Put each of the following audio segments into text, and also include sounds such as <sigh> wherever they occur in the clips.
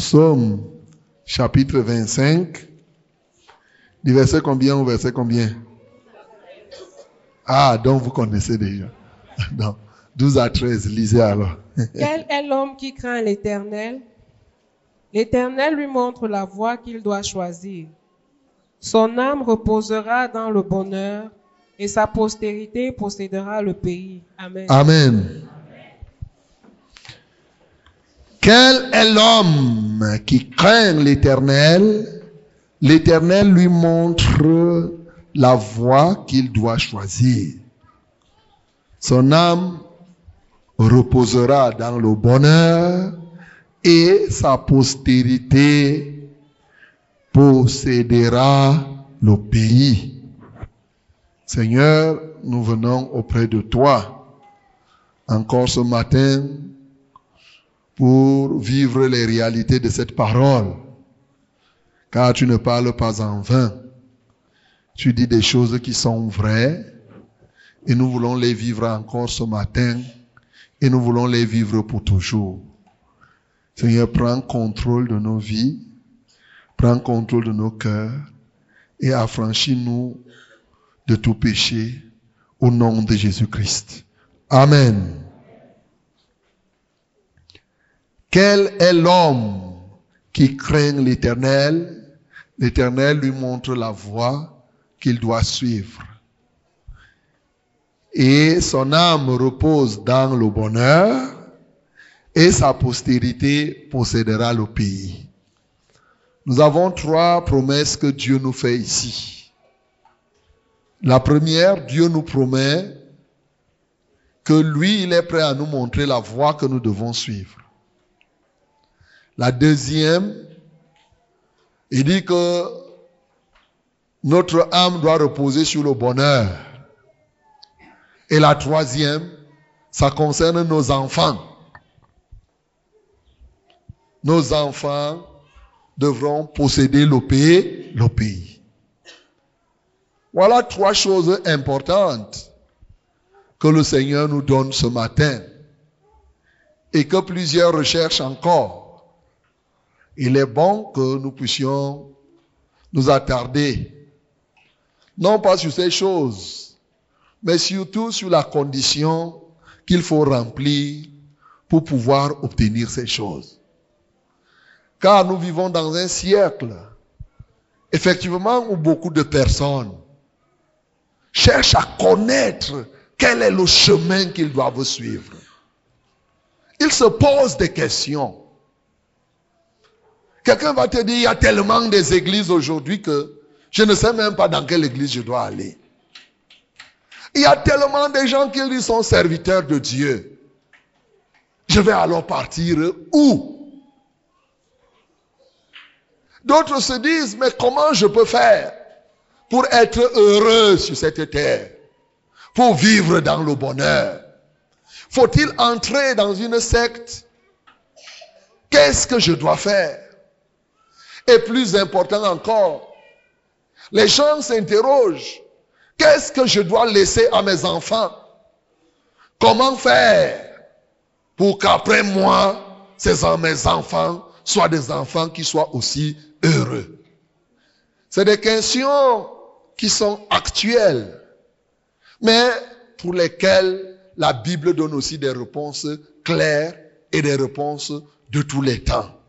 Psaume chapitre 25, du verset combien au verset combien? Ah, donc vous connaissez déjà. <laughs> Non. 12 à 13, lisez alors. <laughs> Quel est l'homme qui craint l'Éternel? L'Éternel lui montre la voie qu'il doit choisir. Son âme reposera dans le bonheur et sa postérité possédera le pays. Amen. Amen. Quel est l'homme qui craint l'Éternel? L'Éternel lui montre la voie qu'il doit choisir. Son âme reposera dans le bonheur et sa postérité possédera le pays. Seigneur, nous venons auprès de toi encore ce matin pour vivre les réalités de cette parole. Car tu ne parles pas en vain. Tu dis des choses qui sont vraies et nous voulons les vivre encore ce matin et nous voulons les vivre pour toujours. Seigneur, prends contrôle de nos vies, prends contrôle de nos cœurs et affranchis-nous de tout péché au nom de Jésus-Christ. Amen. Quel est l'homme qui craint l'Éternel? L'Éternel lui montre la voie qu'il doit suivre. Et son âme repose dans le bonheur et sa postérité possédera le pays. Nous avons trois promesses que Dieu nous fait ici. La première, Dieu nous promet que lui, il est prêt à nous montrer la voie que nous devons suivre. La deuxième, il dit que notre âme doit reposer sur le bonheur. Et la troisième, ça concerne nos enfants. Nos enfants devront posséder le pays, le pays. Voilà trois choses importantes que le Seigneur nous donne ce matin et que plusieurs recherchent encore. Il est bon que nous puissions nous attarder, non pas sur ces choses, mais surtout sur la condition qu'il faut remplir pour pouvoir obtenir ces choses. Car nous vivons dans un siècle, effectivement, où beaucoup de personnes cherchent à connaître quel est le chemin qu'ils doivent suivre. Ils se posent des questions. Quelqu'un va te dire, il y a tellement des églises aujourd'hui que je ne sais même pas dans quelle église je dois aller. Il y a tellement de gens qui sont serviteurs de Dieu. Je vais alors partir où? D'autres se disent, mais comment je peux faire pour être heureux sur cette terre? Pour vivre dans le bonheur. Faut-il entrer dans une secte? Qu'est-ce que je dois faire? Et plus important encore, les gens s'interrogent, qu'est-ce que je dois laisser à mes enfants? Comment faire pour qu'après moi, ces mes enfants soient des enfants qui soient aussi heureux? C'est des questions qui sont actuelles, mais pour lesquelles la Bible donne aussi des réponses claires et des réponses de tous les temps.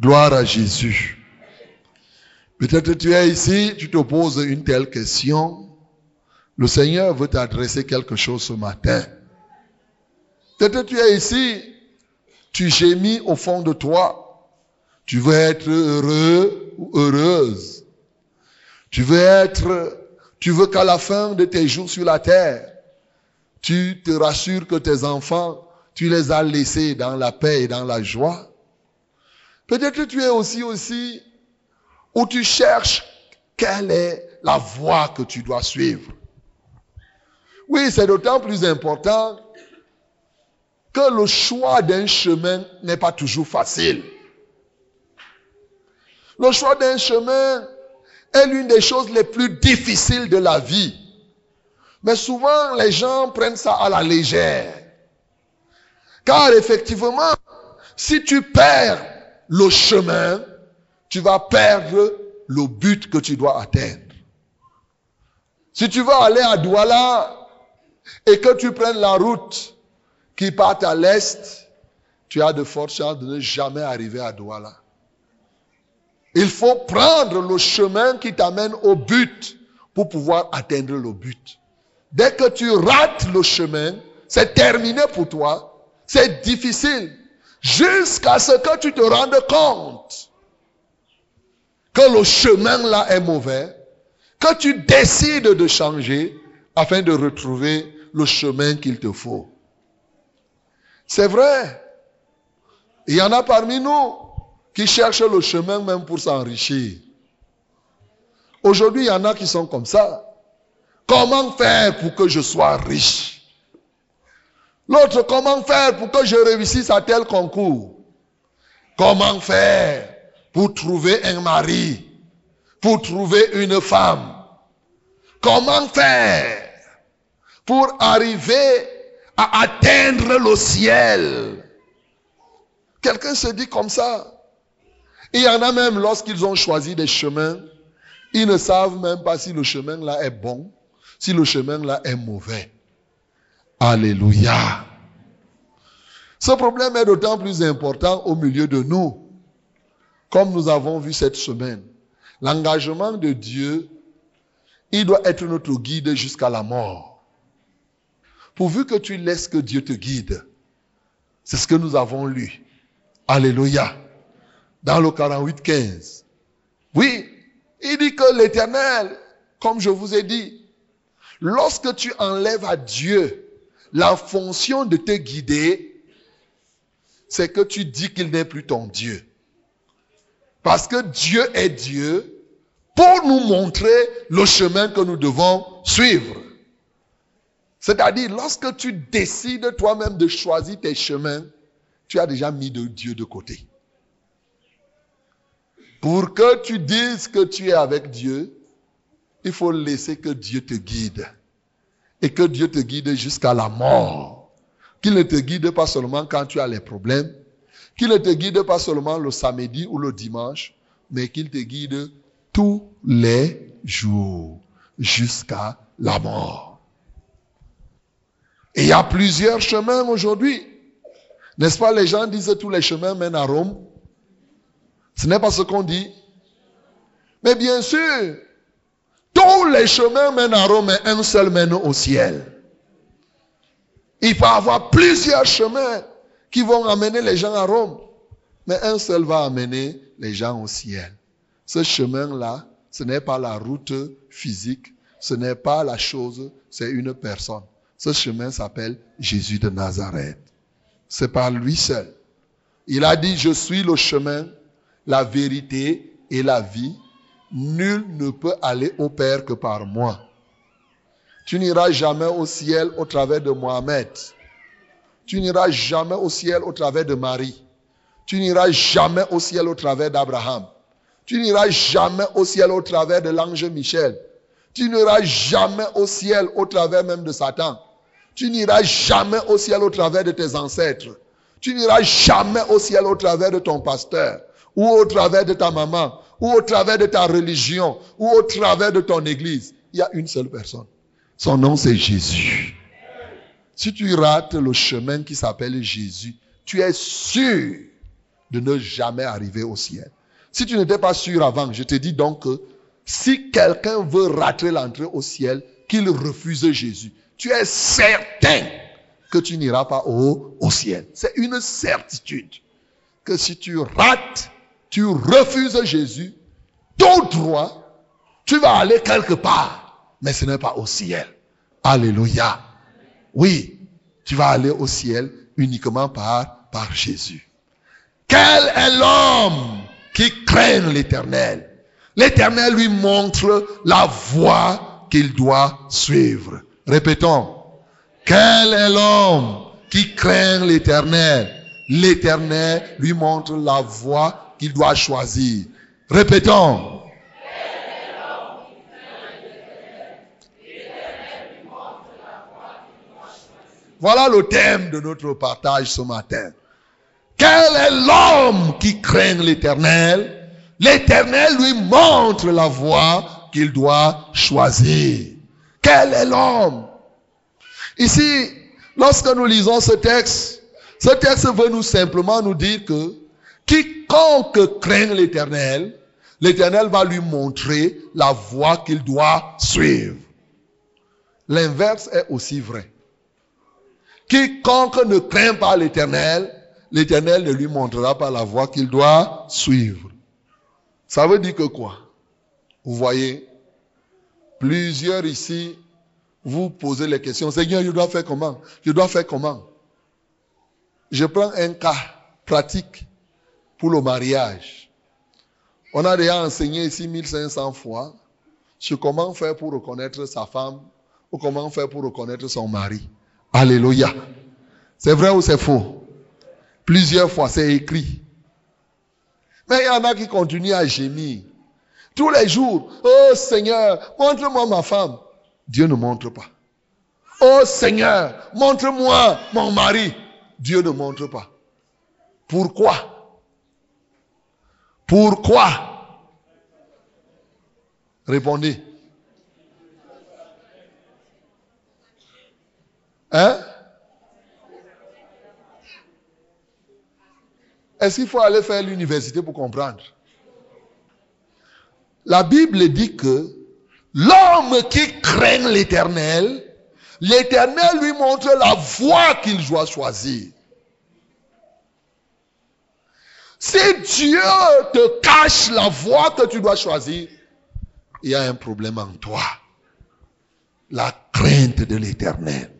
Gloire à Jésus. Peut-être tu es ici, tu te poses une telle question. Le Seigneur veut t'adresser quelque chose ce matin. Peut-être tu es ici, tu gémis au fond de toi. Tu veux être heureux ou heureuse. Tu veux être, tu veux qu'à la fin de tes jours sur la terre, tu te rassures que tes enfants, tu les as laissés dans la paix et dans la joie. Peut-être que tu es aussi aussi où tu cherches quelle est la voie que tu dois suivre. Oui, c'est d'autant plus important que le choix d'un chemin n'est pas toujours facile. Le choix d'un chemin est l'une des choses les plus difficiles de la vie. Mais souvent, les gens prennent ça à la légère. Car effectivement, si tu perds le chemin, tu vas perdre le but que tu dois atteindre. Si tu vas aller à Douala et que tu prennes la route qui part à l'est, tu as de fortes chances de ne jamais arriver à Douala. Il faut prendre le chemin qui t'amène au but pour pouvoir atteindre le but. Dès que tu rates le chemin, c'est terminé pour toi. C'est difficile. Jusqu'à ce que tu te rendes compte que le chemin là est mauvais, que tu décides de changer afin de retrouver le chemin qu'il te faut. C'est vrai. Il y en a parmi nous qui cherchent le chemin même pour s'enrichir. Aujourd'hui, il y en a qui sont comme ça. Comment faire pour que je sois riche? L'autre, comment faire pour que je réussisse à tel concours? Comment faire pour trouver un mari? Pour trouver une femme? Comment faire pour arriver à atteindre le ciel? Quelqu'un se dit comme ça. Il y en a même lorsqu'ils ont choisi des chemins, ils ne savent même pas si le chemin là est bon, si le chemin là est mauvais. Alléluia. Ce problème est d'autant plus important au milieu de nous, comme nous avons vu cette semaine. L'engagement de Dieu, il doit être notre guide jusqu'à la mort. Pourvu que tu laisses que Dieu te guide. C'est ce que nous avons lu. Alléluia. Dans le 48, 15. Oui, il dit que l'éternel, comme je vous ai dit, lorsque tu enlèves à Dieu la fonction de te guider, c'est que tu dis qu'il n'est plus ton Dieu. Parce que Dieu est Dieu pour nous montrer le chemin que nous devons suivre. C'est-à-dire, lorsque tu décides toi-même de choisir tes chemins, tu as déjà mis Dieu de côté. Pour que tu dises que tu es avec Dieu, il faut laisser que Dieu te guide. Et que Dieu te guide jusqu'à la mort. Qu'il ne te guide pas seulement quand tu as les problèmes. Qu'il ne te guide pas seulement le samedi ou le dimanche. Mais qu'il te guide tous les jours jusqu'à la mort. Et il y a plusieurs chemins aujourd'hui. N'est-ce pas, les gens disent tous les chemins mènent à Rome? Ce n'est pas ce qu'on dit. Mais bien sûr, tous les chemins mènent à Rome, mais un seul mène au ciel. Il peut y avoir plusieurs chemins qui vont amener les gens à Rome, mais un seul va amener les gens au ciel. Ce chemin-là, ce n'est pas la route physique, ce n'est pas la chose, c'est une personne. Ce chemin s'appelle Jésus de Nazareth. C'est par lui seul. Il a dit, je suis le chemin, la vérité et la vie. Nul ne peut aller au Père que par moi. Tu n'iras jamais au ciel au travers de Mohamed. Tu n'iras jamais au ciel au travers de Marie. Tu n'iras jamais au ciel au travers d'Abraham. Tu n'iras jamais au ciel au travers de l'ange Michel. Tu n'iras jamais au ciel au travers même de Satan. Tu n'iras jamais au ciel au travers de tes ancêtres. Tu n'iras jamais au ciel au travers de ton pasteur ou au travers de ta maman, ou au travers de ta religion, ou au travers de ton église. Il y a une seule personne. Son nom, c'est Jésus. Si tu rates le chemin qui s'appelle Jésus, tu es sûr de ne jamais arriver au ciel. Si tu n'étais pas sûr avant, je te dis donc que si quelqu'un veut rater l'entrée au ciel, qu'il refuse Jésus. Tu es certain que tu n'iras pas au, au ciel. C'est une certitude que si tu rates tu refuses Jésus, tout droit, tu vas aller quelque part, mais ce n'est pas au ciel. Alléluia. Oui, tu vas aller au ciel uniquement par, par Jésus. Quel est l'homme qui craint l'éternel? L'éternel lui montre la voie qu'il doit suivre. Répétons. Quel est l'homme qui craint l'éternel? L'éternel lui montre la voie qu'il doit choisir. Répétons. Voilà le thème de notre partage ce matin. Quel est l'homme qui craint l'éternel? L'éternel lui montre la voie qu'il doit choisir. Quel est l'homme? Ici, lorsque nous lisons ce texte, ce texte veut nous simplement nous dire que quiconque craint l'éternel, l'éternel va lui montrer la voie qu'il doit suivre. L'inverse est aussi vrai. Quiconque ne craint pas l'éternel, l'éternel ne lui montrera pas la voie qu'il doit suivre. Ça veut dire que quoi? Vous voyez, plusieurs ici, vous posez les questions. Seigneur, je dois faire comment? Je dois faire comment? Je prends un cas pratique pour le mariage. On a déjà enseigné ici 1500 fois sur comment faire pour reconnaître sa femme ou comment faire pour reconnaître son mari. Alléluia. C'est vrai ou c'est faux? Plusieurs fois, c'est écrit. Mais il y en a qui continuent à gémir. Tous les jours, oh Seigneur, montre-moi ma femme. Dieu ne montre pas. Oh Seigneur, montre-moi mon mari. Dieu ne montre pas. Pourquoi? Pourquoi? Répondez. Hein? Est-ce qu'il faut aller faire l'université pour comprendre? La Bible dit que l'homme qui craint l'éternel, l'éternel lui montre la voie qu'il doit choisir. Si Dieu te cache la voie que tu dois choisir, il y a un problème en toi. La crainte de l'éternel.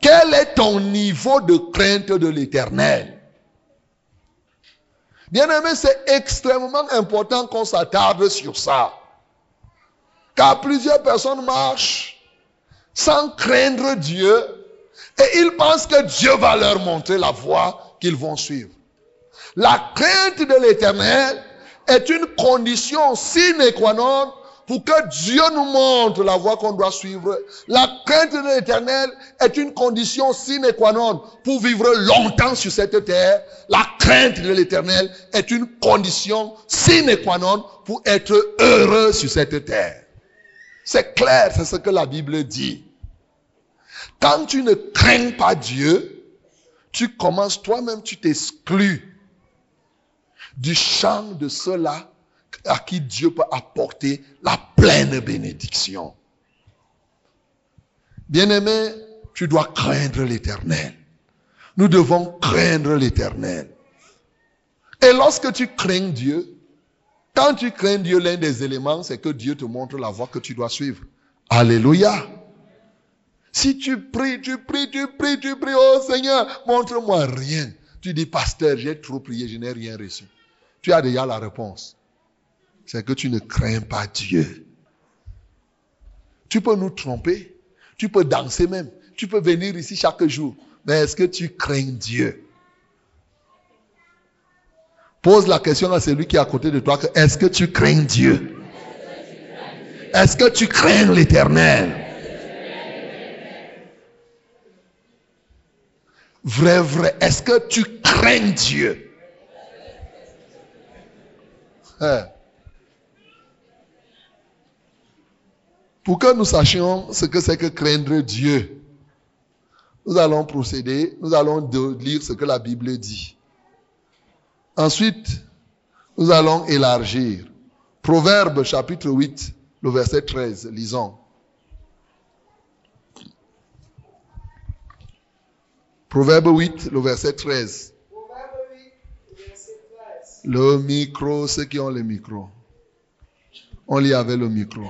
Quel est ton niveau de crainte de l'éternel? Bien aimé, c'est extrêmement important qu'on s'attarde sur ça. Car plusieurs personnes marchent sans craindre Dieu et ils pensent que Dieu va leur montrer la voie qu'ils vont suivre. La crainte de l'éternel est une condition sine qua non pour que Dieu nous montre la voie qu'on doit suivre. La crainte de l'éternel est une condition sine qua non pour vivre longtemps sur cette terre. La crainte de l'éternel est une condition sine qua non pour être heureux sur cette terre. C'est clair, c'est ce que la Bible dit. Quand tu ne crains pas Dieu, tu commences toi-même, tu t'exclus du champ de ceux-là à qui Dieu peut apporter la pleine bénédiction. Bien-aimé, tu dois craindre l'éternel. Nous devons craindre l'éternel. Et lorsque tu crains Dieu, quand tu crains Dieu, l'un des éléments, c'est que Dieu te montre la voie que tu dois suivre. Alléluia. Si tu pries, tu pries, tu pries, tu pries, oh Seigneur, montre-moi rien. Tu dis, pasteur, j'ai trop prié, je n'ai rien reçu. Tu as déjà la réponse. C'est que tu ne crains pas Dieu. Tu peux nous tromper, tu peux danser même, tu peux venir ici chaque jour, mais est-ce que tu crains Dieu? Pose la question à celui qui est à côté de toi, est-ce que tu crains Dieu? Est-ce que tu crains l'éternel? Vrai, vrai, est-ce que tu crains Dieu? Hein? Pour que nous sachions ce que c'est que craindre Dieu, nous allons procéder, nous allons lire ce que la Bible dit. Ensuite, nous allons élargir. Proverbe chapitre 8, le verset 13, lisons. Proverbe 8, le verset 13. Le micro, ceux qui ont le micro. On lit avec le micro.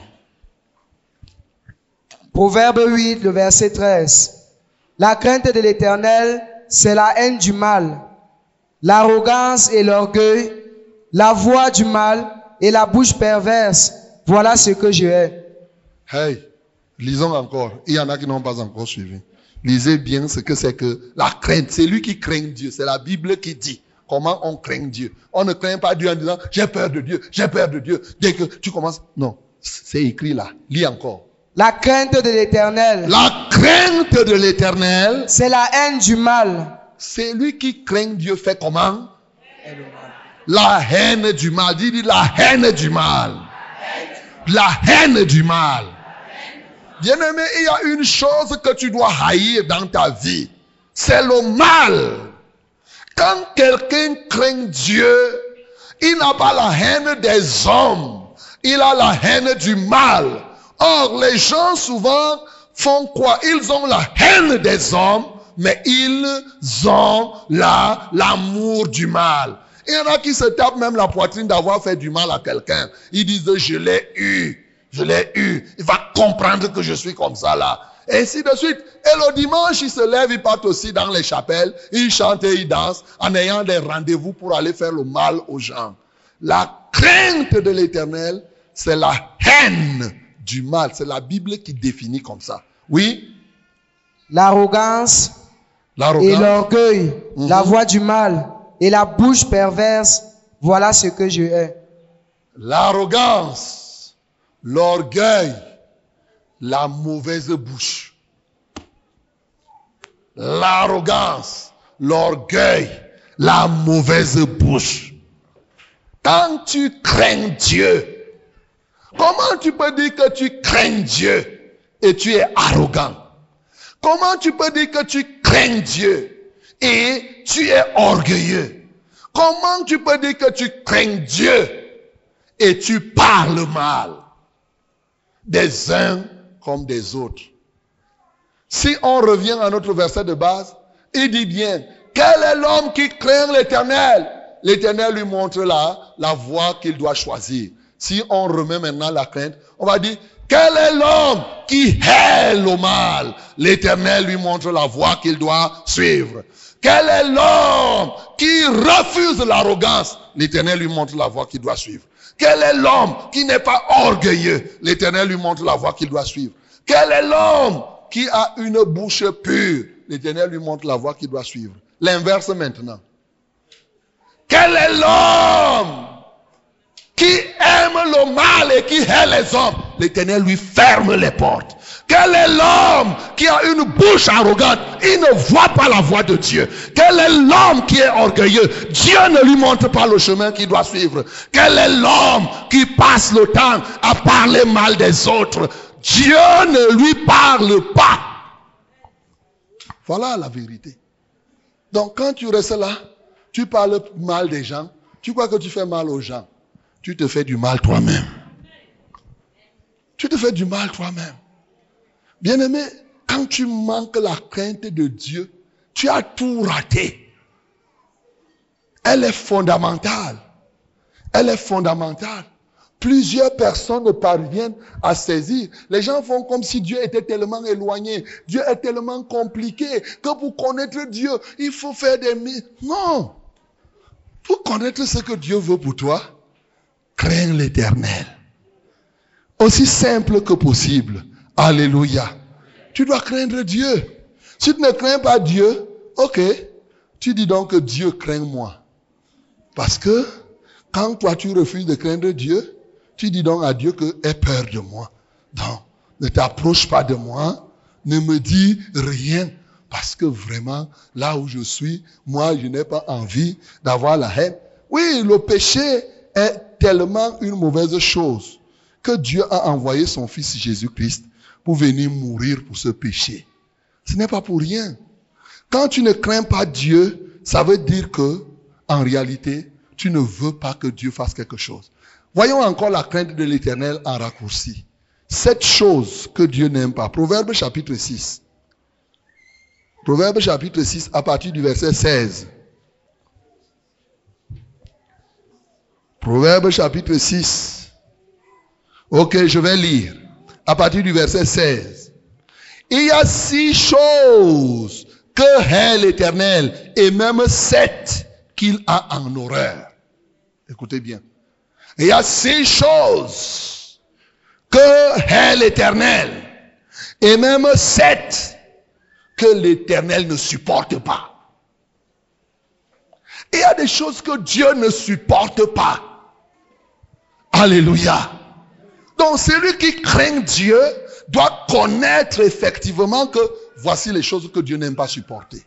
Proverbe 8, le verset 13. La crainte de l'Éternel, c'est la haine du mal, l'arrogance et l'orgueil, la voix du mal et la bouche perverse. Voilà ce que je hais. Hey, lisons encore. Il y en a qui n'ont pas encore suivi. Lisez bien ce que c'est que la crainte. C'est lui qui craint Dieu. C'est la Bible qui dit comment on craint Dieu? On ne craint pas Dieu en disant j'ai peur de Dieu, j'ai peur de Dieu. Dès que tu commences, non, c'est écrit là. Lis encore. La crainte de l'éternel. La crainte de l'éternel. C'est la haine du mal. celui qui craint Dieu fait comment? La haine du mal. Dis, la haine du mal. La haine du mal. Bien-aimé, il y a une chose que tu dois haïr dans ta vie. C'est le mal. Quand quelqu'un craint Dieu, il n'a pas la haine des hommes. Il a la haine du mal. Or, les gens souvent font quoi? Ils ont la haine des hommes, mais ils ont la, l'amour du mal. Il y en a qui se tapent même la poitrine d'avoir fait du mal à quelqu'un. Ils disent, je l'ai eu, je l'ai eu. Il va comprendre que je suis comme ça là. Et ainsi de suite. Et le dimanche, ils se lèvent, ils partent aussi dans les chapelles, ils chantent et ils dansent en ayant des rendez-vous pour aller faire le mal aux gens. La crainte de l'éternel, c'est la haine du mal. C'est la Bible qui définit comme ça. Oui, L'arrogance et l'orgueil, Mhm. la voix du mal et la bouche perverse, voilà ce que je hais. L'arrogance, l'orgueil, la mauvaise bouche. L'arrogance, l'orgueil, la mauvaise bouche. Quand tu crains Dieu, comment tu peux dire que tu crains Dieu et tu es arrogant? Comment tu peux dire que tu crains Dieu et tu es orgueilleux? Comment tu peux dire que tu crains Dieu et tu parles mal? Des uns comme des autres. Si on revient à notre verset de base, il dit bien, quel est l'homme qui craint l'éternel? L'éternel lui montre la, la voie qu'il doit choisir. Si on remet maintenant la crainte, on va dire, quel est l'homme qui hait le mal? L'éternel lui montre la voie qu'il doit suivre. Quel est l'homme qui refuse l'arrogance? L'éternel lui montre la voie qu'il doit suivre. Quel est l'homme qui n'est pas orgueilleux? L'éternel lui montre la voie qu'il doit suivre. Quel est l'homme qui a une bouche pure? L'éternel lui montre la voie qu'il doit suivre. L'inverse maintenant. Quel est l'homme qui aime le mal et qui hait les hommes? L'éternel lui ferme les portes. Quel est l'homme qui a une bouche arrogante? Il ne voit pas la voie de Dieu. Quel est l'homme qui est orgueilleux? Dieu ne lui montre pas le chemin qu'il doit suivre. Quel est l'homme qui passe le temps à parler mal des autres? Dieu ne lui parle pas. Voilà la vérité. Donc quand tu restes là, tu parles mal des gens, tu crois que tu fais mal aux gens, tu te fais du mal toi-même. Tu te fais du mal toi-même. Bien-aimé, quand tu manques la crainte de Dieu, tu as tout raté. Elle est fondamentale. Elle est fondamentale. Plusieurs personnes ne parviennent à saisir. Les gens font comme si Dieu était tellement éloigné. Dieu est tellement compliqué que pour connaître Dieu, il faut faire des... Non. Pour connaître ce que Dieu veut pour toi, crains l'éternel. Aussi simple que possible. Alléluia. Tu dois craindre Dieu. Si tu ne crains pas Dieu, ok. Tu dis donc que Dieu craint moi. Parce que quand toi tu refuses de craindre Dieu, tu dis donc à Dieu que aie peur de moi. Donc, ne t'approche pas de moi, ne me dis rien. Parce que vraiment, là où je suis, moi, je n'ai pas envie d'avoir la haine. Oui, le péché est tellement une mauvaise chose que Dieu a envoyé son Fils Jésus-Christ pour venir mourir pour ce péché. Ce n'est pas pour rien. Quand tu ne crains pas Dieu, ça veut dire que, en réalité, tu ne veux pas que Dieu fasse quelque chose. Voyons encore la crainte de l'éternel en raccourci. Cette chose que Dieu n'aime pas. Proverbe chapitre 6. Proverbe chapitre 6 à partir du verset 16. Proverbe chapitre 6. Ok, je vais lire. À partir du verset 16. Il y a six choses que hait l'éternel et même sept qu'il a en horreur. Écoutez bien. Il y a six choses que hait l'éternel et même sept que l'éternel ne supporte pas. Il y a des choses que Dieu ne supporte pas. Alléluia. Donc celui qui craint Dieu doit connaître effectivement que voici les choses que Dieu n'aime pas supporter.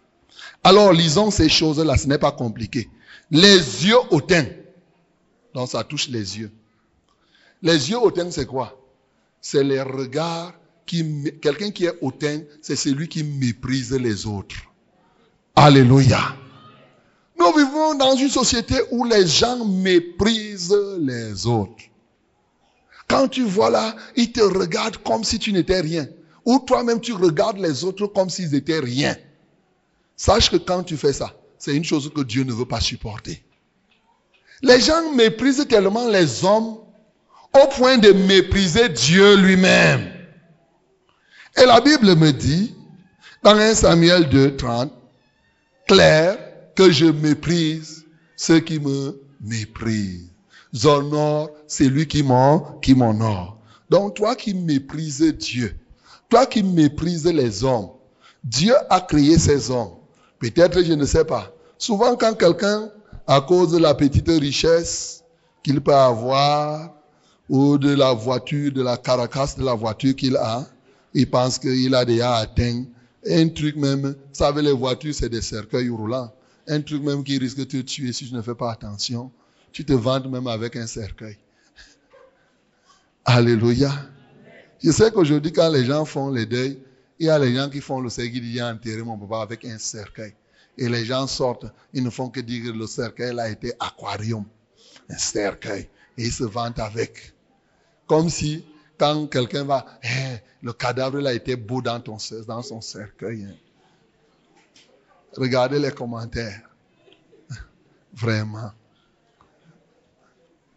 Alors lisons ces choses-là, ce n'est pas compliqué. Les yeux hautains. Donc ça touche les yeux. Les yeux hautains, c'est quoi? C'est les regards qui... Quelqu'un qui est hautain, c'est celui qui méprise les autres. Alléluia. Nous vivons dans une société où les gens méprisent les autres. Quand tu vois là, ils te regardent comme si tu n'étais rien. Ou toi-même, tu regardes les autres comme s'ils étaient rien. Sache que quand tu fais ça, c'est une chose que Dieu ne veut pas supporter. Les gens méprisent tellement les hommes au point de mépriser Dieu lui-même. Et la Bible me dit, dans 1 Samuel 2, 30, clair, que je méprise ceux qui me méprisent. J'honore celui qui m'honore. Donc toi qui méprises Dieu, toi qui méprises les hommes, Dieu a créé ces hommes. Peut-être, je ne sais pas. Souvent quand quelqu'un, à cause de la petite richesse qu'il peut avoir, ou de la voiture, de la caracasse de la voiture qu'il a, il pense qu'il a déjà atteint un truc même. Vous savez, les voitures, c'est des cercueils roulants. Un truc même qui risque de te tuer si tu ne fais pas attention. Tu te vantes même avec un cercueil. Alléluia. Je sais qu'aujourd'hui, quand les gens font les deuils, il y a les gens qui font le cercueil, qui disent, enterré mon papa avec un cercueil. Et les gens sortent, ils ne font que dire que le cercueil a été aquarium. Un cercueil. Et ils se vantent avec. Comme si, quand quelqu'un va, eh, le cadavre a été beau dans, ton, dans son cercueil. Hein. Regardez les commentaires. <laughs> Vraiment.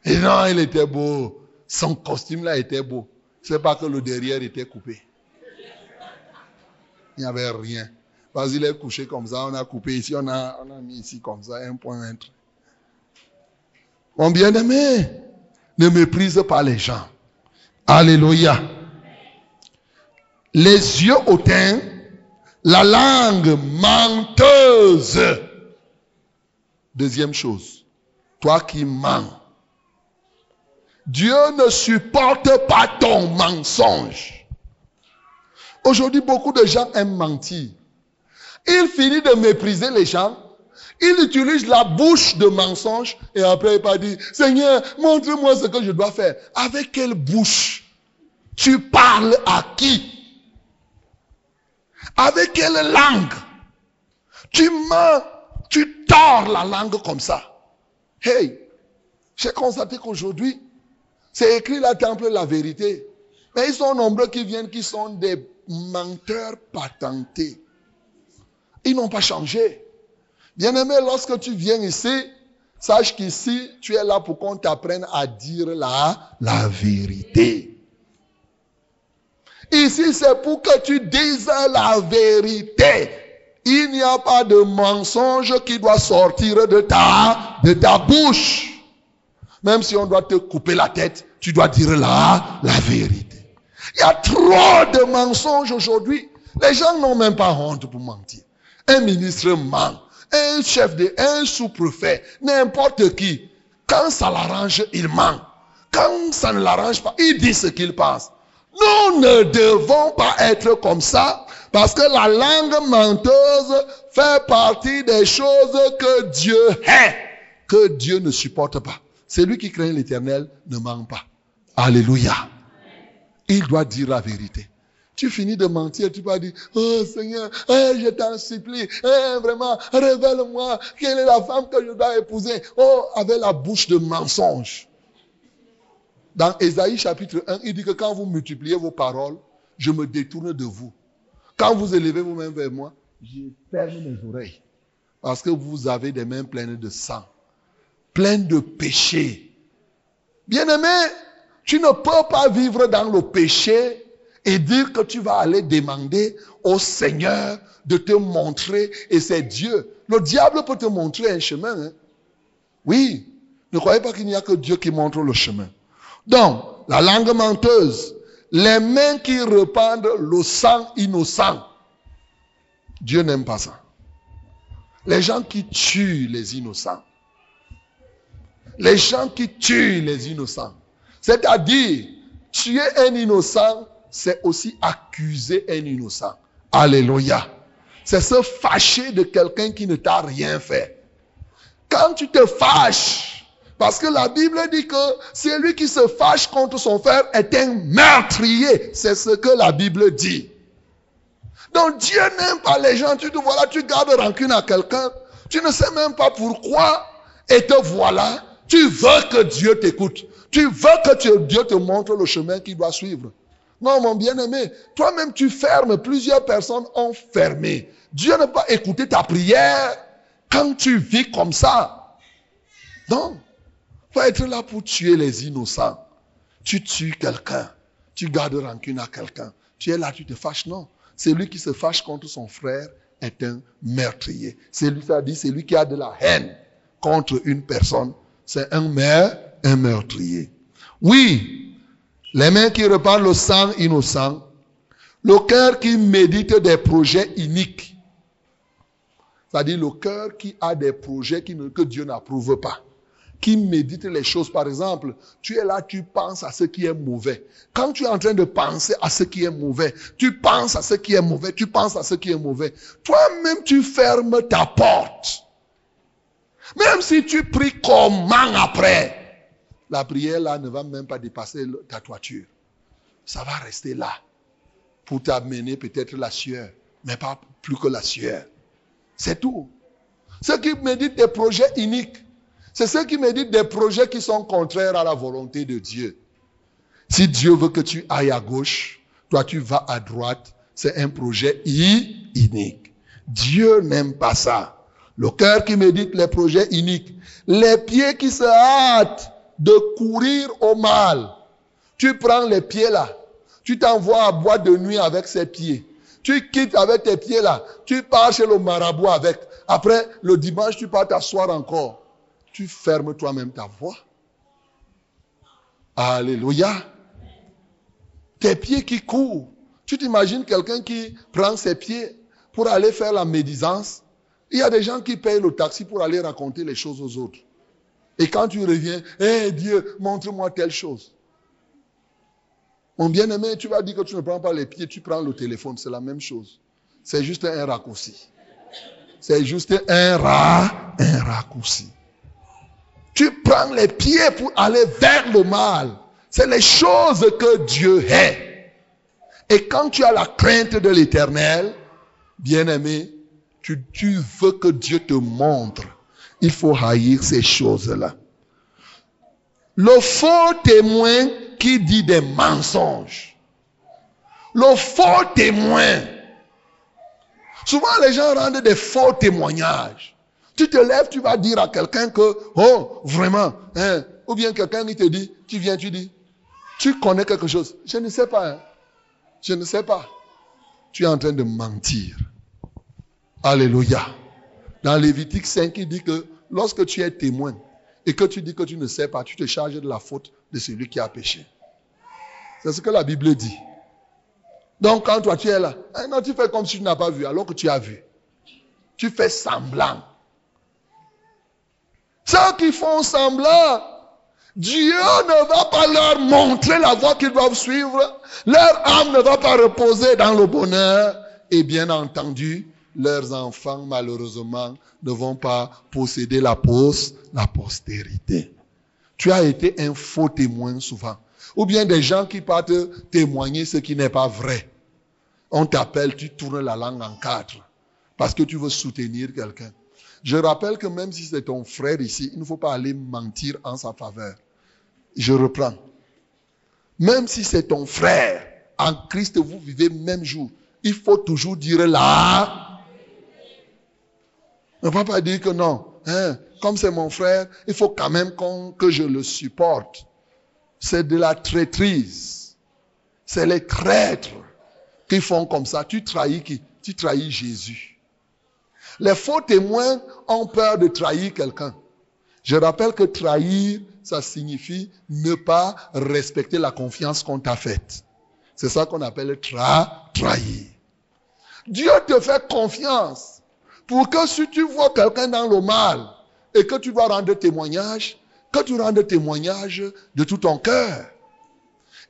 Et non, il était beau. Son costume là était beau. C'est pas que le derrière était coupé. Il n'y avait rien. Parce qu'il est couché comme ça, on a coupé ici, on a, on a mis ici comme ça, un point, un trait. Mon bien-aimé, ne méprise pas les gens. Alléluia. Les yeux hautains, la langue menteuse. Deuxième chose, toi qui mens. Dieu ne supporte pas ton mensonge. Aujourd'hui, beaucoup de gens aiment mentir. Il finit de mépriser les gens. Il utilise la bouche de mensonge et après il va dire, Seigneur, montre-moi ce que je dois faire. Avec quelle bouche? Tu parles à qui? Avec quelle langue? Tu mens, tu tords la langue comme ça. Hey, j'ai constaté qu'aujourd'hui, c'est écrit la temple la vérité. Mais ils sont nombreux qui viennent qui sont des menteurs patentés. Ils n'ont pas changé. Bien-aimé, lorsque tu viens ici, sache qu'ici, tu es là pour qu'on t'apprenne à dire la, la vérité. Ici, c'est pour que tu dises la vérité. Il n'y a pas de mensonge qui doit sortir de ta, de ta bouche. Même si on doit te couper la tête, tu dois dire la, la vérité. Il y a trop de mensonges aujourd'hui. Les gens n'ont même pas honte pour mentir. Un ministre ment. Un chef de, un sous-préfet, n'importe qui. Quand ça l'arrange, il ment. Quand ça ne l'arrange pas, il dit ce qu'il pense. Nous ne devons pas être comme ça parce que la langue menteuse fait partie des choses que Dieu hait, que Dieu ne supporte pas. Celui qui craint l'éternel ne ment pas. Alléluia. Il doit dire la vérité. Tu finis de mentir, tu vas dire, oh Seigneur, eh, je t'en supplie, eh, vraiment, révèle-moi quelle est la femme que je dois épouser. Oh, avec la bouche de mensonge. Dans Ésaïe chapitre 1, il dit que quand vous multipliez vos paroles, je me détourne de vous. Quand vous élevez mains vers moi, je ferme mes oreilles. Parce que vous avez des mains pleines de sang, pleines de péché. Bien-aimé, tu ne peux pas vivre dans le péché et dire que tu vas aller demander au Seigneur de te montrer, et c'est Dieu. Le diable peut te montrer un chemin. Hein. Oui, ne croyez pas qu'il n'y a que Dieu qui montre le chemin. Donc, la langue menteuse, les mains qui répandent le sang innocent, Dieu n'aime pas ça. Les gens qui tuent les innocents. Les gens qui tuent les innocents. C'est-à-dire, tuer un innocent, c'est aussi accuser un innocent. Alléluia. c'est se fâcher de quelqu'un qui ne t'a rien fait. Quand tu te fâches, parce que la Bible dit que celui qui se fâche contre son frère est un meurtrier. C'est ce que la Bible dit. Donc Dieu n'aime pas les gens. Tu te vois là, tu gardes rancune à quelqu'un. Tu ne sais même pas pourquoi. Et te voilà. Tu veux que Dieu t'écoute. Tu veux que Dieu te montre le chemin qu'il doit suivre. Non, mon bien-aimé, toi-même tu fermes, plusieurs personnes ont fermé. Dieu ne va pas écouter ta prière quand tu vis comme ça. Non. Faut être là pour tuer les innocents. Tu tues quelqu'un. Tu gardes rancune à quelqu'un. Tu es là, tu te fâches. Non. Celui qui se fâche contre son frère est un meurtrier. C'est lui, ça dit, celui qui a de la haine contre une personne, c'est un maire, un meurtrier. Oui, les mains qui repartent le sang innocent, le cœur qui médite des projets iniques, c'est-à-dire le cœur qui a des projets que Dieu n'approuve pas qui médite les choses. Par exemple, tu es là, tu penses à ce qui est mauvais. Quand tu es en train de penser à ce qui est mauvais, tu penses à ce qui est mauvais, tu penses à ce qui est mauvais. Toi-même, tu fermes ta porte. Même si tu pries comment après, la prière là ne va même pas dépasser ta toiture. Ça va rester là pour t'amener peut-être la sueur, mais pas plus que la sueur. C'est tout. Ceux qui méditent des projets uniques, c'est ceux qui méditent des projets qui sont contraires à la volonté de Dieu. Si Dieu veut que tu ailles à gauche, toi tu vas à droite, c'est un projet inique. Dieu n'aime pas ça. Le cœur qui médite les projets iniques. Les pieds qui se hâtent de courir au mal. Tu prends les pieds là. Tu t'envoies à boire de nuit avec ces pieds. Tu quittes avec tes pieds là. Tu pars chez le marabout avec. Après, le dimanche, tu pars t'asseoir encore tu fermes toi-même ta voix. Alléluia. Tes pieds qui courent. Tu t'imagines quelqu'un qui prend ses pieds pour aller faire la médisance? Il y a des gens qui payent le taxi pour aller raconter les choses aux autres. Et quand tu reviens, hé Dieu, montre-moi telle chose. Mon bien-aimé, tu vas dire que tu ne prends pas les pieds, tu prends le téléphone, c'est la même chose. C'est juste un raccourci. C'est juste un, ra, un raccourci. Tu prends les pieds pour aller vers le mal. C'est les choses que Dieu est. Et quand tu as la crainte de l'éternel, bien-aimé, tu, veux que Dieu te montre. Il faut haïr ces choses-là. Le faux témoin qui dit des mensonges. Le faux témoin. Souvent, les gens rendent des faux témoignages. Tu te lèves, tu vas dire à quelqu'un que, oh, vraiment, hein, ou bien quelqu'un qui te dit, tu viens, tu dis, tu connais quelque chose. Je ne sais pas. Hein. Je ne sais pas. Tu es en train de mentir. Alléluia. Dans Lévitique 5, il dit que lorsque tu es témoin et que tu dis que tu ne sais pas, tu te charges de la faute de celui qui a péché. C'est ce que la Bible dit. Donc quand toi tu es là, hein, non, tu fais comme si tu n'as pas vu alors que tu as vu. Tu fais semblant. Ceux qui font semblant, Dieu ne va pas leur montrer la voie qu'ils doivent suivre. Leur âme ne va pas reposer dans le bonheur. Et bien entendu, leurs enfants, malheureusement, ne vont pas posséder la la postérité. Tu as été un faux témoin souvent. Ou bien des gens qui partent témoigner ce qui n'est pas vrai. On t'appelle, tu tournes la langue en quatre. Parce que tu veux soutenir quelqu'un. Je rappelle que même si c'est ton frère ici, il ne faut pas aller mentir en sa faveur. Je reprends. Même si c'est ton frère, en Christ, vous vivez même jour. Il faut toujours dire là. Ne va pas dire que non. Hein, comme c'est mon frère, il faut quand même que je le supporte. C'est de la traîtrise. C'est les traîtres qui font comme ça. Tu trahis qui? Tu trahis Jésus. Les faux témoins ont peur de trahir quelqu'un. Je rappelle que trahir, ça signifie ne pas respecter la confiance qu'on t'a faite. C'est ça qu'on appelle tra trahir. Dieu te fait confiance pour que si tu vois quelqu'un dans le mal et que tu dois rendre témoignage, que tu rendes témoignage de tout ton cœur.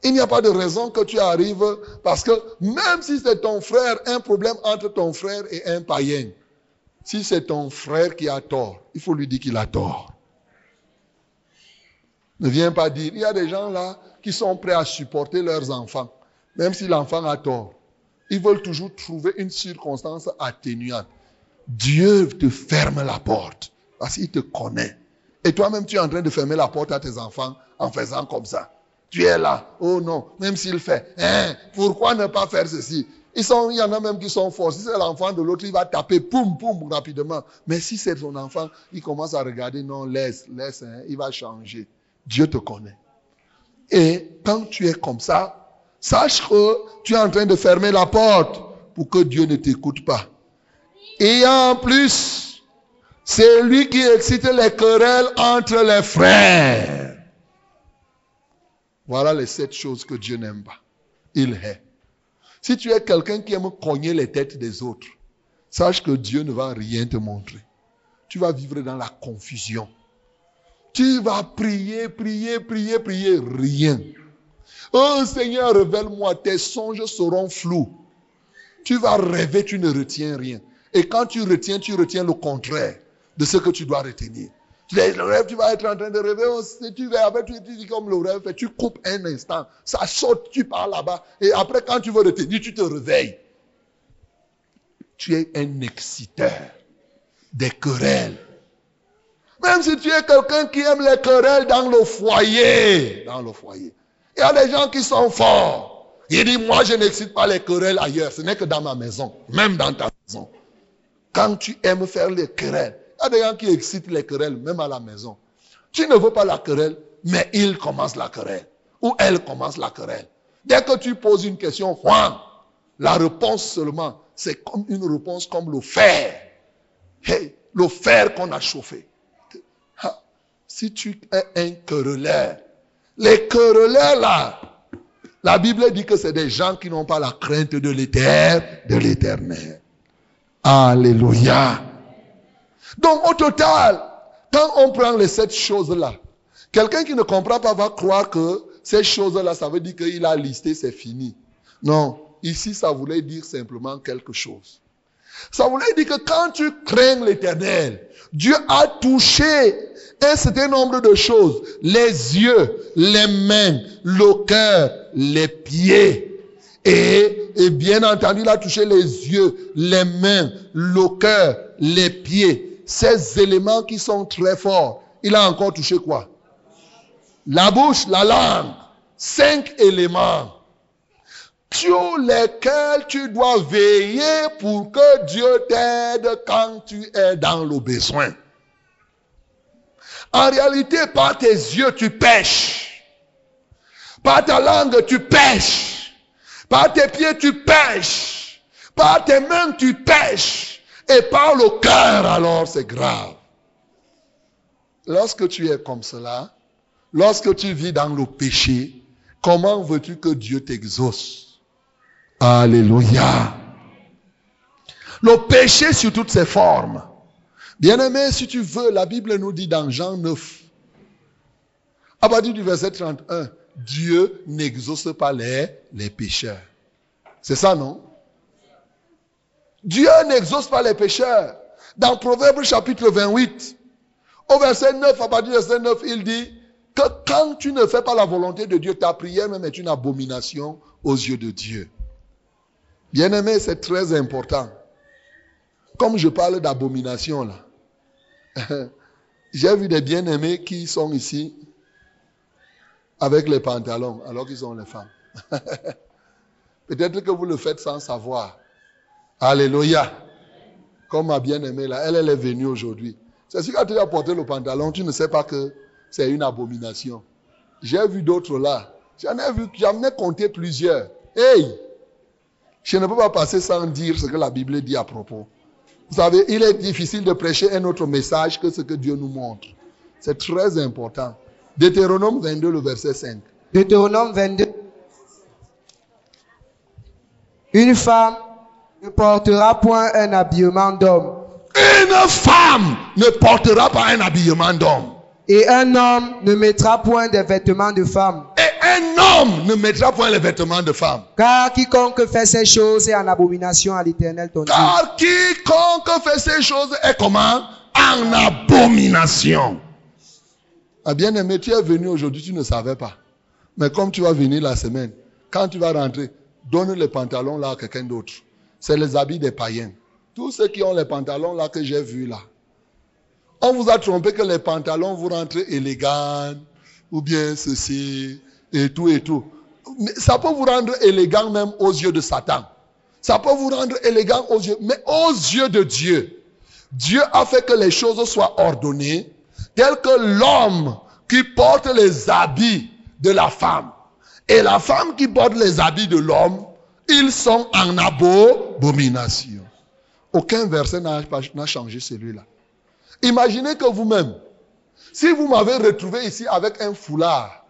Il n'y a pas de raison que tu arrives parce que même si c'est ton frère, un problème entre ton frère et un païen, si c'est ton frère qui a tort, il faut lui dire qu'il a tort. Ne viens pas dire, il y a des gens là qui sont prêts à supporter leurs enfants, même si l'enfant a tort. Ils veulent toujours trouver une circonstance atténuante. Dieu te ferme la porte parce qu'il te connaît. Et toi-même, tu es en train de fermer la porte à tes enfants en faisant comme ça. Tu es là. Oh non, même s'il fait. Hein, pourquoi ne pas faire ceci? Ils sont, Il y en a même qui sont forts. Si c'est l'enfant de l'autre, il va taper, poum, poum, rapidement. Mais si c'est son enfant, il commence à regarder, non, laisse, laisse, hein, il va changer. Dieu te connaît. Et quand tu es comme ça, sache que tu es en train de fermer la porte pour que Dieu ne t'écoute pas. Et en plus, c'est lui qui excite les querelles entre les frères. Voilà les sept choses que Dieu n'aime pas. Il hait. Si tu es quelqu'un qui aime cogner les têtes des autres, sache que Dieu ne va rien te montrer. Tu vas vivre dans la confusion. Tu vas prier, prier, prier, prier, rien. Oh Seigneur, révèle-moi, tes songes seront flous. Tu vas rêver, tu ne retiens rien. Et quand tu retiens, tu retiens le contraire de ce que tu dois retenir. Tu le rêve, tu vas être en train de rêver. Oh, tu vas, tu, tu dis comme le rêve, tu coupes un instant. Ça saute, tu pars là-bas. Et après, quand tu veux retenir, tu te réveilles. Tu es un exciteur des querelles. Même si tu es quelqu'un qui aime les querelles dans le foyer. Dans le foyer. Il y a des gens qui sont forts. Il dit, moi, je n'excite pas les querelles ailleurs. Ce n'est que dans ma maison. Même dans ta maison. Quand tu aimes faire les querelles, il y a des gens qui excitent les querelles, même à la maison. Tu ne veux pas la querelle, mais il commence la querelle. Ou elle commence la querelle. Dès que tu poses une question, la réponse seulement, c'est comme une réponse comme le fer. Hey, le fer qu'on a chauffé. Si tu es un querelleur, les querelleurs là, la Bible dit que c'est des gens qui n'ont pas la crainte de de l'éternel. Alléluia. Donc au total, quand on prend les sept choses-là, quelqu'un qui ne comprend pas va croire que ces choses-là, ça veut dire qu'il a listé, c'est fini. Non, ici, ça voulait dire simplement quelque chose. Ça voulait dire que quand tu crains l'éternel, Dieu a touché un certain nombre de choses. Les yeux, les mains, le cœur, les pieds. Et, bien entendu, il a touché les yeux, les mains, le cœur, les pieds. Ces éléments qui sont très forts. Il a encore touché quoi? La bouche, la langue. Cinq éléments sur lesquels tu dois veiller pour que Dieu t'aide quand tu es dans le besoin. En réalité, par tes yeux, tu pêches. Par ta langue, tu pêches. Par tes pieds, tu pêches. Par tes mains, tu pêches. Et par le cœur, alors, c'est grave. Lorsque tu es comme cela, lorsque tu vis dans le péché, comment veux-tu que Dieu t'exauce? Alléluia. Le péché sur toutes ses formes. Bien-aimé, si tu veux, la Bible nous dit dans Jean 9, à partir du verset 31, Dieu n'exauce pas les, les pécheurs. C'est ça, non? Dieu n'exauce pas les pécheurs. Dans Proverbe chapitre 28, au verset 9, à partir du verset 9, il dit que quand tu ne fais pas la volonté de Dieu, ta prière même est une abomination aux yeux de Dieu. Bien-aimé, c'est très important. Comme je parle d'abomination là, <laughs> j'ai vu des bien-aimés qui sont ici avec les pantalons alors qu'ils sont les femmes. <laughs> Peut-être que vous le faites sans savoir. Alléluia. Comme ma bien-aimée là, elle, elle est venue aujourd'hui. C'est sûr quand tu as porté le pantalon, tu ne sais pas que c'est une abomination. J'ai vu d'autres là. J'en ai vu, j'en ai compté plusieurs. Hey! Je ne peux pas passer sans dire ce que la Bible dit à propos. Vous savez, il est difficile de prêcher un autre message que ce que Dieu nous montre. C'est très important. Deutéronome 22, le verset 5. Deutéronome 22. Une femme ne portera point un habillement d'homme. Une femme ne portera pas un habillement d'homme. Et un homme ne mettra point des vêtements de femme. Et un homme ne mettra point les vêtements de femme. Car quiconque fait ces choses est en abomination à l'Éternel ton Dieu. Car quiconque fait ces choses est comment? En abomination. Ah bien aimé, tu es venu aujourd'hui, tu ne savais pas. Mais comme tu vas venir la semaine, quand tu vas rentrer, donne les pantalons là à quelqu'un d'autre. C'est les habits des païens. Tous ceux qui ont les pantalons là que j'ai vus là. On vous a trompé que les pantalons vous rentrent élégants, ou bien ceci, et tout et tout. Ça peut vous rendre élégant même aux yeux de Satan. Ça peut vous rendre élégant aux yeux, mais aux yeux de Dieu. Dieu a fait que les choses soient ordonnées, telles que l'homme qui porte les habits de la femme et la femme qui porte les habits de l'homme, ils sont en abomination. Aucun verset n'a changé celui-là. Imaginez que vous-même, si vous m'avez retrouvé ici avec un foulard,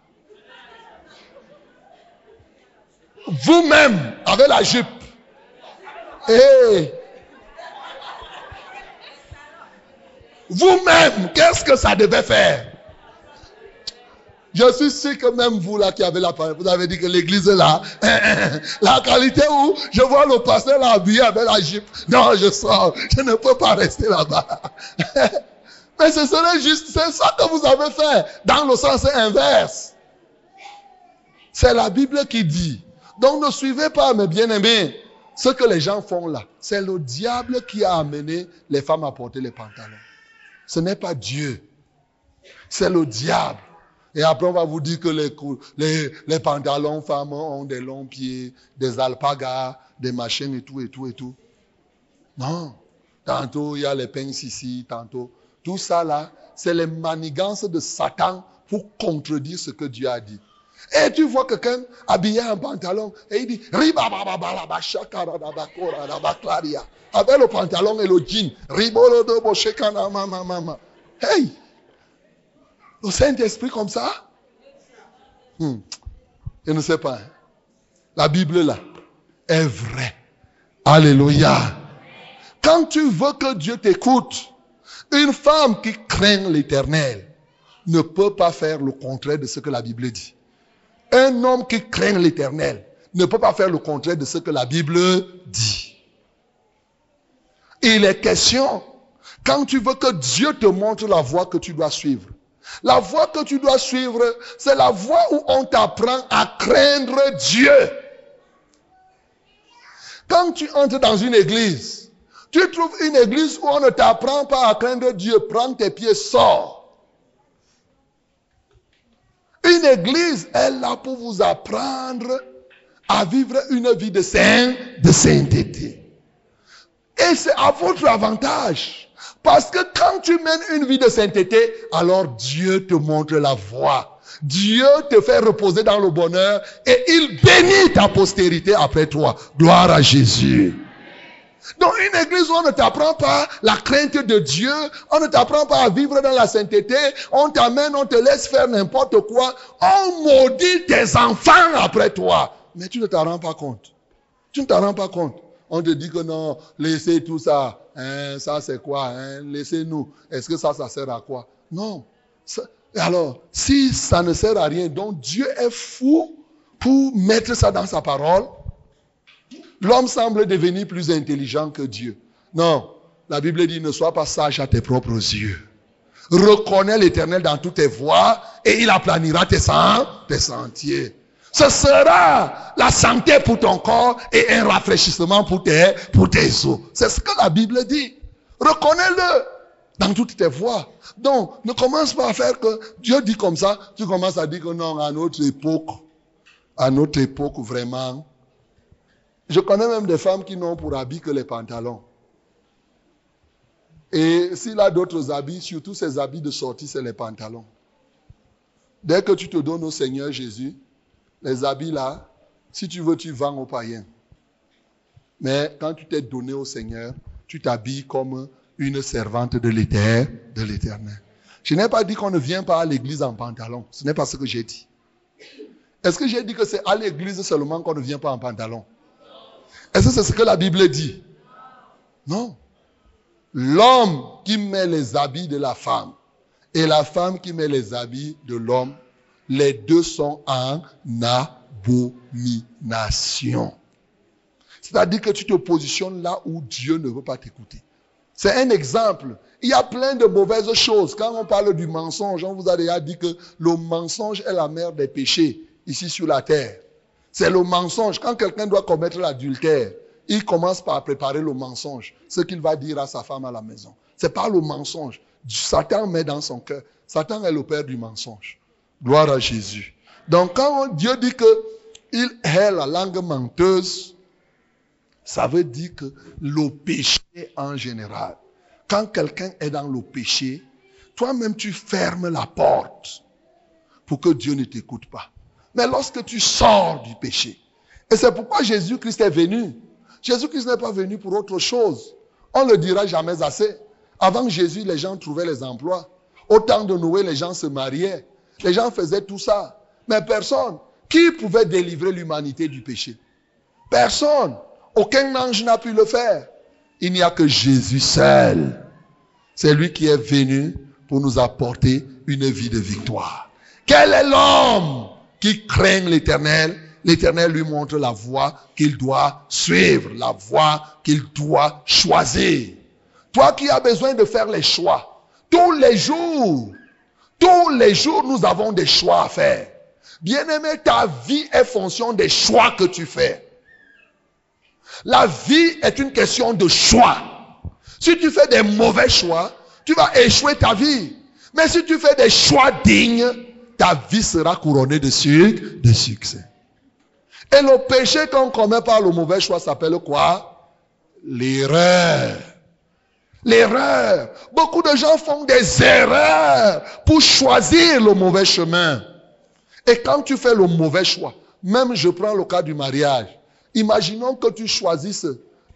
vous-même, avec la jupe, et vous-même, qu'est-ce que ça devait faire? Je suis sûr que même vous là qui avez la parole, vous avez dit que l'église est là, <laughs> la qualité où je vois le pasteur là habillé avec la jupe. Non, je sors, je ne peux pas rester là-bas. <laughs> Mais ce serait juste, c'est ça que vous avez fait dans le sens inverse. C'est la Bible qui dit. Donc ne suivez pas, mes bien-aimés, ce que les gens font là. C'est le diable qui a amené les femmes à porter les pantalons. Ce n'est pas Dieu. C'est le diable. Et après, on va vous dire que les, les, pantalons femmes ont des longs pieds, des alpagas, des machines et tout, et tout, et tout. Non. Tantôt, il y a les pinces ici, tantôt. Tout ça là, c'est les manigances de Satan pour contredire ce que Dieu a dit. Et tu vois quelqu'un habillé en pantalon et il dit avec le pantalon et le jean. Hey! Le Saint-Esprit comme ça? Hmm. Je ne sais pas. Hein. La Bible là est vraie. Alléluia. Quand tu veux que Dieu t'écoute, une femme qui craint l'éternel ne peut pas faire le contraire de ce que la Bible dit. Un homme qui craint l'éternel ne peut pas faire le contraire de ce que la Bible dit. Il est question, quand tu veux que Dieu te montre la voie que tu dois suivre, la voie que tu dois suivre, c'est la voie où on t'apprend à craindre Dieu. Quand tu entres dans une église, tu trouves une église où on ne t'apprend pas à craindre Dieu. Prends tes pieds, sors. Une église est là pour vous apprendre à vivre une vie de de sainteté. Et c'est à votre avantage. Parce que quand tu mènes une vie de sainteté, alors Dieu te montre la voie. Dieu te fait reposer dans le bonheur et il bénit ta postérité après toi. Gloire à Jésus. Dans une église où on ne t'apprend pas la crainte de Dieu, on ne t'apprend pas à vivre dans la sainteté, on t'amène, on te laisse faire n'importe quoi, on maudit tes enfants après toi. Mais tu ne t'en rends pas compte. Tu ne t'en rends pas compte. On te dit que non, laissez tout ça. Hein, ça c'est quoi hein? Laissez-nous. Est-ce que ça, ça sert à quoi? Non. alors, si ça ne sert à rien, donc Dieu est fou pour mettre ça dans sa parole. L'homme semble devenir plus intelligent que Dieu. Non. La Bible dit ne sois pas sage à tes propres yeux. Reconnais l'éternel dans toutes tes voies et il aplanira tes, tes sentiers. Ce sera la santé pour ton corps et un rafraîchissement pour tes, pour tes os. C'est ce que la Bible dit. Reconnais-le dans toutes tes voies. Donc, ne commence pas à faire que Dieu dit comme ça, tu commences à dire que non, à notre époque, à notre époque vraiment. Je connais même des femmes qui n'ont pour habit que les pantalons. Et s'il a d'autres habits, surtout ces habits de sortie, c'est les pantalons. Dès que tu te donnes au Seigneur Jésus, les habits là, si tu veux, tu vends aux païens. Mais quand tu t'es donné au Seigneur, tu t'habilles comme une servante de l'éternel. Je n'ai pas dit qu'on ne vient pas à l'église en pantalon. Ce n'est pas ce que j'ai dit. Est-ce que j'ai dit que c'est à l'église seulement qu'on ne vient pas en pantalon? Est-ce que c'est ce que la Bible dit? Non. L'homme qui met les habits de la femme et la femme qui met les habits de l'homme Les deux sont en abomination. C'est-à-dire que tu te positionnes là où Dieu ne veut pas t'écouter. C'est un exemple. Il y a plein de mauvaises choses. Quand on parle du mensonge, on vous a déjà dit que le mensonge est la mère des péchés ici sur la terre. C'est le mensonge. Quand quelqu'un doit commettre l'adultère, il commence par préparer le mensonge, ce qu'il va dire à sa femme à la maison. C'est pas le mensonge. Satan met dans son cœur. Satan est le père du mensonge. Gloire à Jésus. Donc quand Dieu dit que il est la langue menteuse, ça veut dire que le péché en général, quand quelqu'un est dans le péché, toi-même tu fermes la porte pour que Dieu ne t'écoute pas. Mais lorsque tu sors du péché, et c'est pourquoi Jésus-Christ est venu. Jésus-Christ n'est pas venu pour autre chose. On ne le dira jamais assez. Avant Jésus, les gens trouvaient les emplois. Au temps de Noé, les gens se mariaient. Les gens faisaient tout ça. Mais personne. Qui pouvait délivrer l'humanité du péché? Personne. Aucun ange n'a pu le faire. Il n'y a que Jésus seul. C'est lui qui est venu pour nous apporter une vie de victoire. Quel est l'homme qui craint l'éternel? L'éternel lui montre la voie qu'il doit suivre, la voie qu'il doit choisir. Toi qui as besoin de faire les choix, tous les jours, tous les jours, nous avons des choix à faire. Bien-aimé, ta vie est fonction des choix que tu fais. La vie est une question de choix. Si tu fais des mauvais choix, tu vas échouer ta vie. Mais si tu fais des choix dignes, ta vie sera couronnée de, de succès. Et le péché qu'on commet par le mauvais choix s'appelle quoi? L'erreur. L'erreur. Beaucoup de gens font des erreurs pour choisir le mauvais chemin. Et quand tu fais le mauvais choix, même je prends le cas du mariage, Imaginons que tu choisisses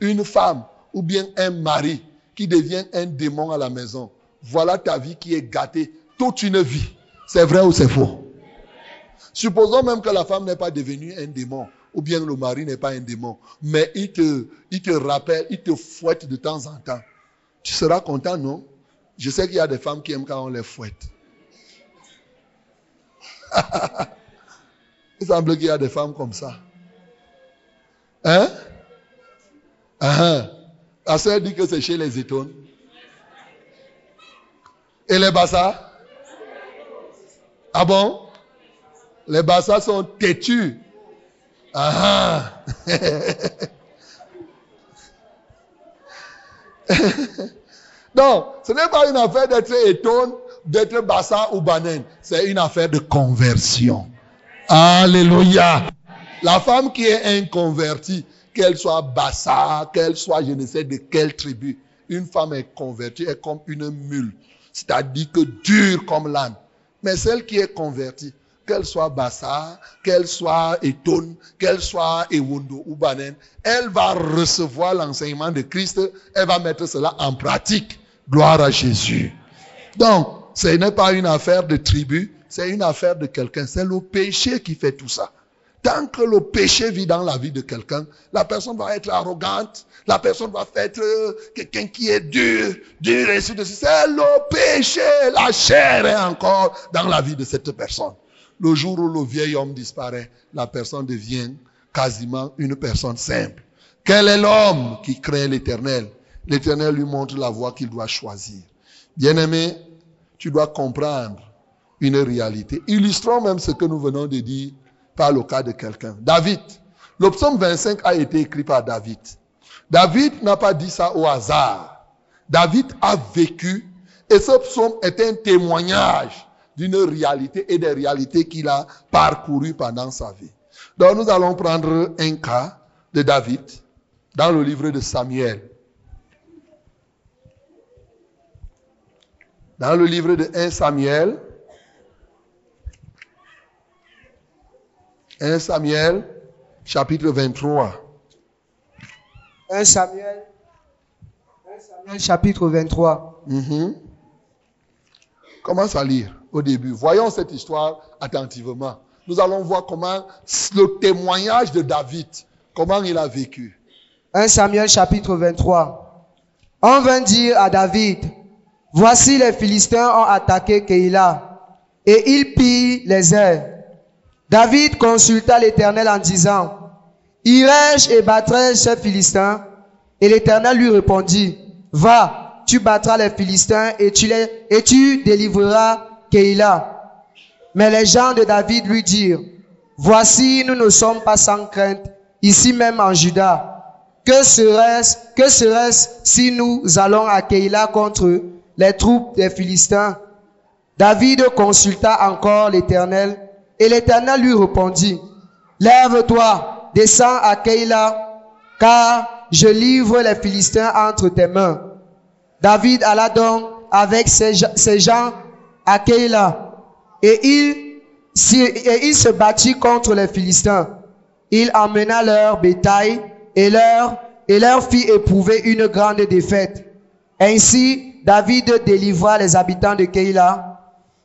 une femme ou bien un mari qui devient un démon à la maison. Voilà ta vie qui est gâtée toute une vie. C'est vrai ou c'est faux? Supposons même que la femme n'est pas devenue un démon ou bien le mari n'est pas un démon, mais il te, il rappelle, il te fouette de temps en temps. Tu seras content, non? Je sais qu'il y a des femmes qui aiment quand on les fouette. <laughs> il semble qu'il y a des femmes comme ça. Hein? Ah, La dit que c'est chez les étones. Et les bassas? Ah bon? Les bassas sont têtus. Ah. <laughs> <laughs> Donc, ce n'est pas une affaire d'être étonne, d'être bassa ou banane. C'est une affaire de conversion. Alléluia. La femme qui est inconvertie, qu'elle soit bassa, qu'elle soit je ne sais de quelle tribu, une femme est convertie est comme une mule, c'est-à-dire que dure comme l'âne. Mais celle qui est convertie, qu'elle soit bassa, qu'elle soit étonne, qu'elle soit ewondo ou banen, elle va recevoir l'enseignement de Christ, elle va mettre cela en pratique. Gloire à Jésus. Donc, ce n'est pas une affaire de tribu, c'est une affaire de quelqu'un. C'est le péché qui fait tout ça. Tant que le péché vit dans la vie de quelqu'un, la personne va être arrogante, la personne va être quelqu'un qui est dur, dur et. C'est le péché, la chair est encore dans la vie de cette personne. Le jour où le vieil homme disparaît, la personne devient quasiment une personne simple. Quel est l'homme qui craint l'éternel? L'éternel lui montre la voie qu'il doit choisir. Bien-aimé, tu dois comprendre une réalité. Illustrons même ce que nous venons de dire par le cas de quelqu'un. David. Le psaume 25 a été écrit par David. David n'a pas dit ça au hasard. David a vécu et ce psaume est un témoignage d'une réalité et des réalités qu'il a parcourues pendant sa vie. Donc nous allons prendre un cas de David dans le livre de Samuel. Dans le livre de 1 Samuel, 1 Samuel, chapitre 23. 1 Samuel, 1 Samuel chapitre 23. Mhm. Commence à lire au début. Voyons cette histoire attentivement. Nous allons voir comment le témoignage de David, comment il a vécu. 1 Samuel chapitre 23. On vint dire à David, voici les Philistins ont attaqué Keïla. et il pille les airs. David consulta l'Éternel en disant, Irai-je et battrai ces Philistins? Et l'Éternel lui répondit, Va, tu battras les Philistins et tu, les, et tu délivreras Mais les gens de David lui dirent, Voici, nous ne sommes pas sans crainte, ici même en Juda. Que serait-ce, que serait-ce si nous allons à Keïla contre les troupes des Philistins? David consulta encore l'Éternel, et l'Éternel lui répondit, Lève-toi, descends à Keïla, car je livre les Philistins entre tes mains. David alla donc avec ses gens à Keïla, et il, et il se battit contre les Philistins. Il emmena leur bétail et leur, et leur fit éprouver une grande défaite. Ainsi, David délivra les habitants de Keïla.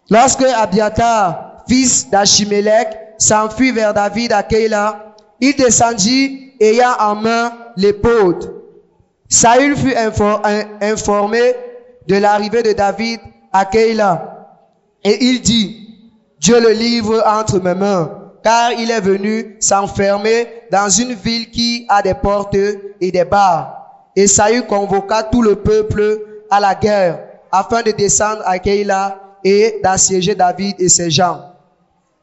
Lorsque Abiatar, fils d'Achimélec, s'enfuit vers David à Keïla, il descendit ayant en main l'épaule. Saül fut informé de l'arrivée de David à Keïla. Et il dit, Dieu le livre entre mes mains, car il est venu s'enfermer dans une ville qui a des portes et des barres. Et Saül convoqua tout le peuple à la guerre, afin de descendre à Keïla et d'assiéger David et ses gens.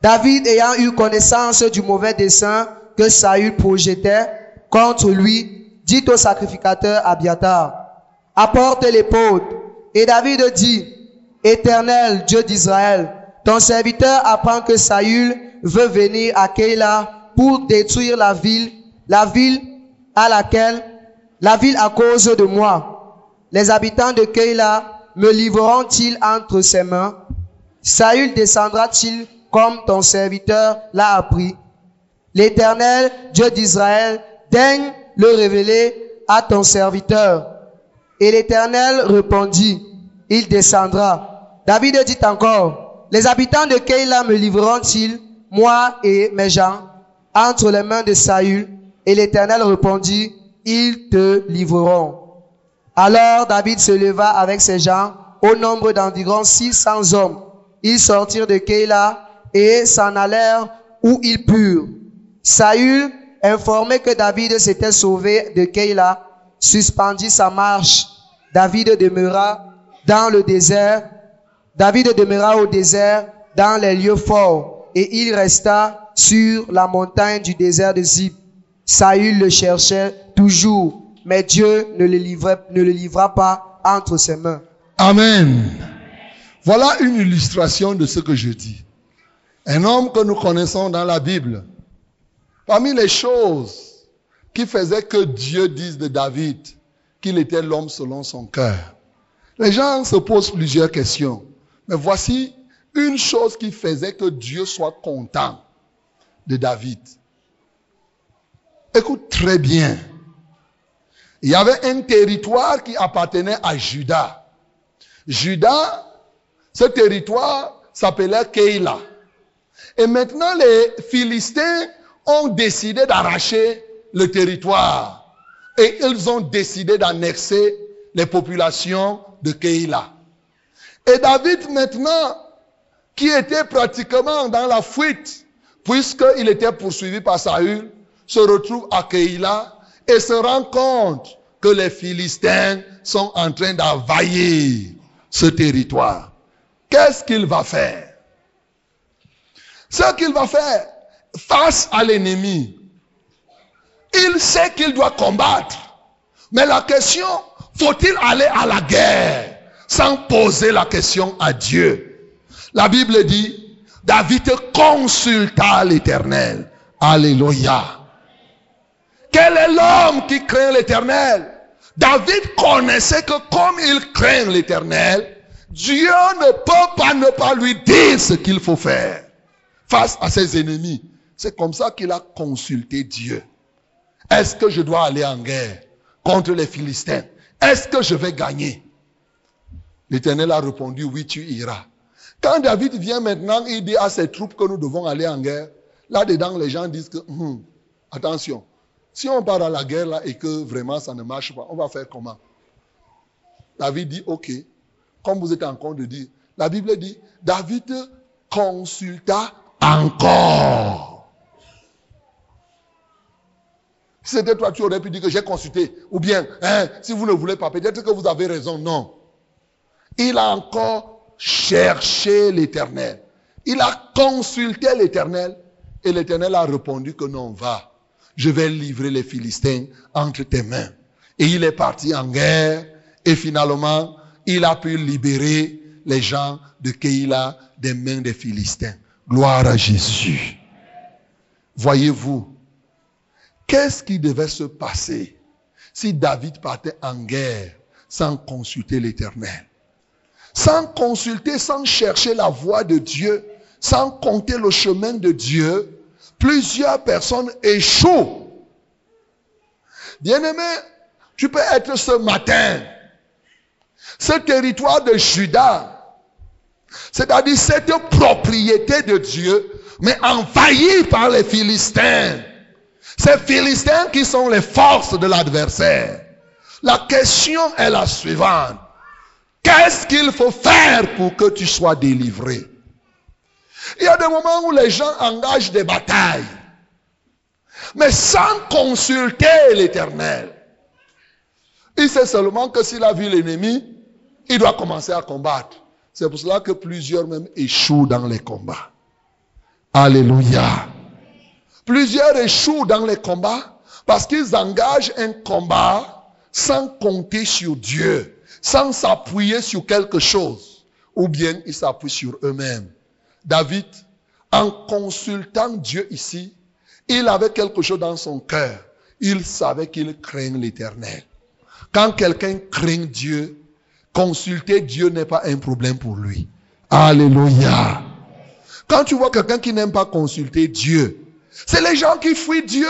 David ayant eu connaissance du mauvais dessein que Saül projetait contre lui, dit au sacrificateur Abiatar, apporte l'épaule. Et David dit, Éternel Dieu d'Israël, ton serviteur apprend que Saül veut venir à Keïla pour détruire la ville, la ville à laquelle, la ville à cause de moi. Les habitants de Keïla me livreront-ils entre ses mains? Saül descendra-t-il comme ton serviteur l'a appris? L'Éternel, Dieu d'Israël, daigne le révéler à ton serviteur. Et l'Éternel répondit, il descendra. David dit encore, les habitants de Keïla me livreront-ils, moi et mes gens, entre les mains de Saül? Et l'Éternel répondit, ils te livreront. Alors David se leva avec ses gens, au nombre d'environ 600 hommes. Ils sortirent de Keïla et s'en allèrent où ils purent. Saül, informé que David s'était sauvé de Keïla, suspendit sa marche. David demeura dans le désert. David demeura au désert dans les lieux forts et il resta sur la montagne du désert de Zip. Saül le cherchait toujours, mais Dieu ne le, ne le livra pas entre ses mains. Amen. Voilà une illustration de ce que je dis. Un homme que nous connaissons dans la Bible. Parmi les choses qui faisaient que Dieu dise de David qu'il était l'homme selon son cœur. Les gens se posent plusieurs questions. Mais voici une chose qui faisait que Dieu soit content de David. Écoute très bien. Il y avait un territoire qui appartenait à Judas. Judas, ce territoire s'appelait Keïla. Et maintenant, les Philistins ont décidé d'arracher le territoire. Et ils ont décidé d'annexer les populations de Keïla. Et David maintenant, qui était pratiquement dans la fuite, puisqu'il était poursuivi par Saül, se retrouve à Keïla et se rend compte que les Philistins sont en train d'envahir ce territoire. Qu'est-ce qu'il va faire? Ce qu'il va faire face à l'ennemi, il sait qu'il doit combattre. Mais la question, faut-il aller à la guerre? Sans poser la question à Dieu La Bible dit, David consulta l'Éternel. Alléluia. Quel est l'homme qui craint l'Éternel? David connaissait que comme il craint l'Éternel, Dieu ne peut pas ne pas lui dire ce qu'il faut faire face à ses ennemis. C'est comme ça qu'il a consulté Dieu. Est-ce que je dois aller en guerre contre les Philistins? Est-ce que je vais gagner? L'Éternel a répondu, oui, tu iras. Quand David vient maintenant, il dit à ses troupes que nous devons aller en guerre. Là-dedans, les gens disent que, hum, attention, si on part à la guerre là et que vraiment ça ne marche pas, on va faire comment? David dit, ok, comme vous êtes en train de dire, la Bible dit, David consulta encore. C'était toi, tu aurais pu dire que j'ai consulté. Ou bien, hein, si vous ne voulez pas, peut-être que vous avez raison. Non. Il a encore cherché l'éternel. Il a consulté l'éternel. Et l'éternel a répondu que non, va. Je vais livrer les Philistins entre tes mains. Et il est parti en guerre. Et finalement, il a pu libérer les gens de Keïla des mains des Philistins. Gloire à Jésus. Voyez-vous, qu'est-ce qui devait se passer si David partait en guerre sans consulter l'Éternel? Sans consulter, sans chercher la voix de Dieu, sans compter le chemin de Dieu, plusieurs personnes échouent. Bien-aimé, tu peux être ce matin, ce territoire de Judas, c'est-à-dire cette propriété de Dieu, mais envahie par les Philistins. Ces Philistins qui sont les forces de l'adversaire. La question est la suivante. Qu'est-ce qu'il faut faire pour que tu sois délivré? Il y a des moments où les gens engagent des batailles, mais sans consulter l'Éternel. Il sait seulement que s'il a vu l'ennemi, il doit commencer à combattre. C'est pour cela que plusieurs même échouent dans les combats. Alléluia. Plusieurs échouent dans les combats parce qu'ils engagent un combat sans compter sur Dieu, sans s'appuyer sur quelque chose, ou bien ils s'appuient sur eux-mêmes. David, en consultant Dieu ici, il avait quelque chose dans son cœur. Il savait qu'il craint l'éternel. Quand quelqu'un craint Dieu, Consulter Dieu n'est pas un problème pour lui. Alléluia. Quand tu vois quelqu'un qui n'aime pas consulter Dieu, c'est les gens qui fuient Dieu.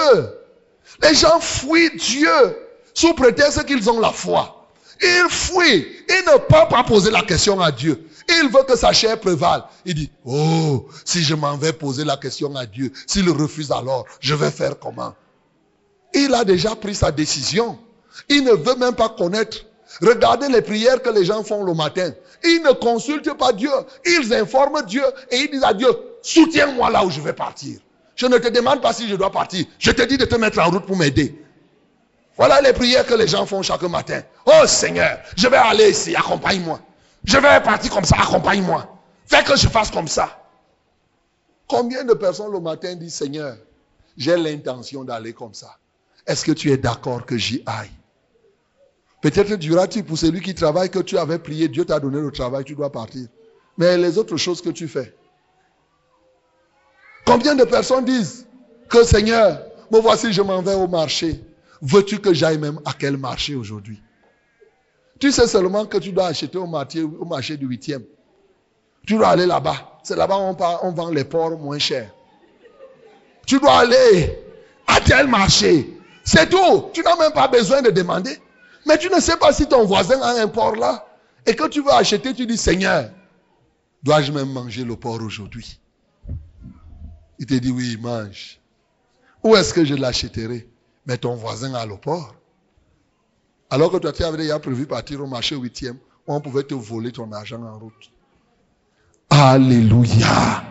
Les gens fuient Dieu sous prétexte qu'ils ont la foi. Ils fuient. Ils ne peuvent pas poser la question à Dieu. Il veut que sa chair prévale. Il dit, oh, si je m'en vais poser la question à Dieu, s'il refuse alors, je vais faire comment? Il a déjà pris sa décision. Il ne veut même pas connaître Regardez les prières que les gens font le matin. Ils ne consultent pas Dieu. Ils informent Dieu et ils disent à Dieu, soutiens-moi là où je vais partir. Je ne te demande pas si je dois partir. Je te dis de te mettre en route pour m'aider. Voilà les prières que les gens font chaque matin. Oh Seigneur, je vais aller ici, accompagne-moi. Je vais partir comme ça, accompagne-moi. Fais que je fasse comme ça. Combien de personnes le matin disent, Seigneur, j'ai l'intention d'aller comme ça. Est-ce que tu es d'accord que j'y aille? Peut-être diras-tu pour celui qui travaille que tu avais prié, Dieu t'a donné le travail, tu dois partir. Mais les autres choses que tu fais. Combien de personnes disent que Seigneur, me voici, je m'en vais au marché. Veux-tu que j'aille même à quel marché aujourd'hui? Tu sais seulement que tu dois acheter au marché, du huitième. Tu dois aller là-bas. C'est là-bas où on, vend les porcs moins chers. Tu dois aller à tel marché. C'est tout. Tu n'as même pas besoin de demander. Mais tu ne sais pas si ton voisin a un porc là. Et que tu veux acheter, tu dis, Seigneur, dois-je même manger le porc aujourd'hui? Il te dit, oui, mange. Où est-ce que je l'achèterai? Mais ton voisin a le porc. Alors que toi, tu avais déjà prévu partir au marché huitième, où on pouvait te voler ton argent en route. Alléluia.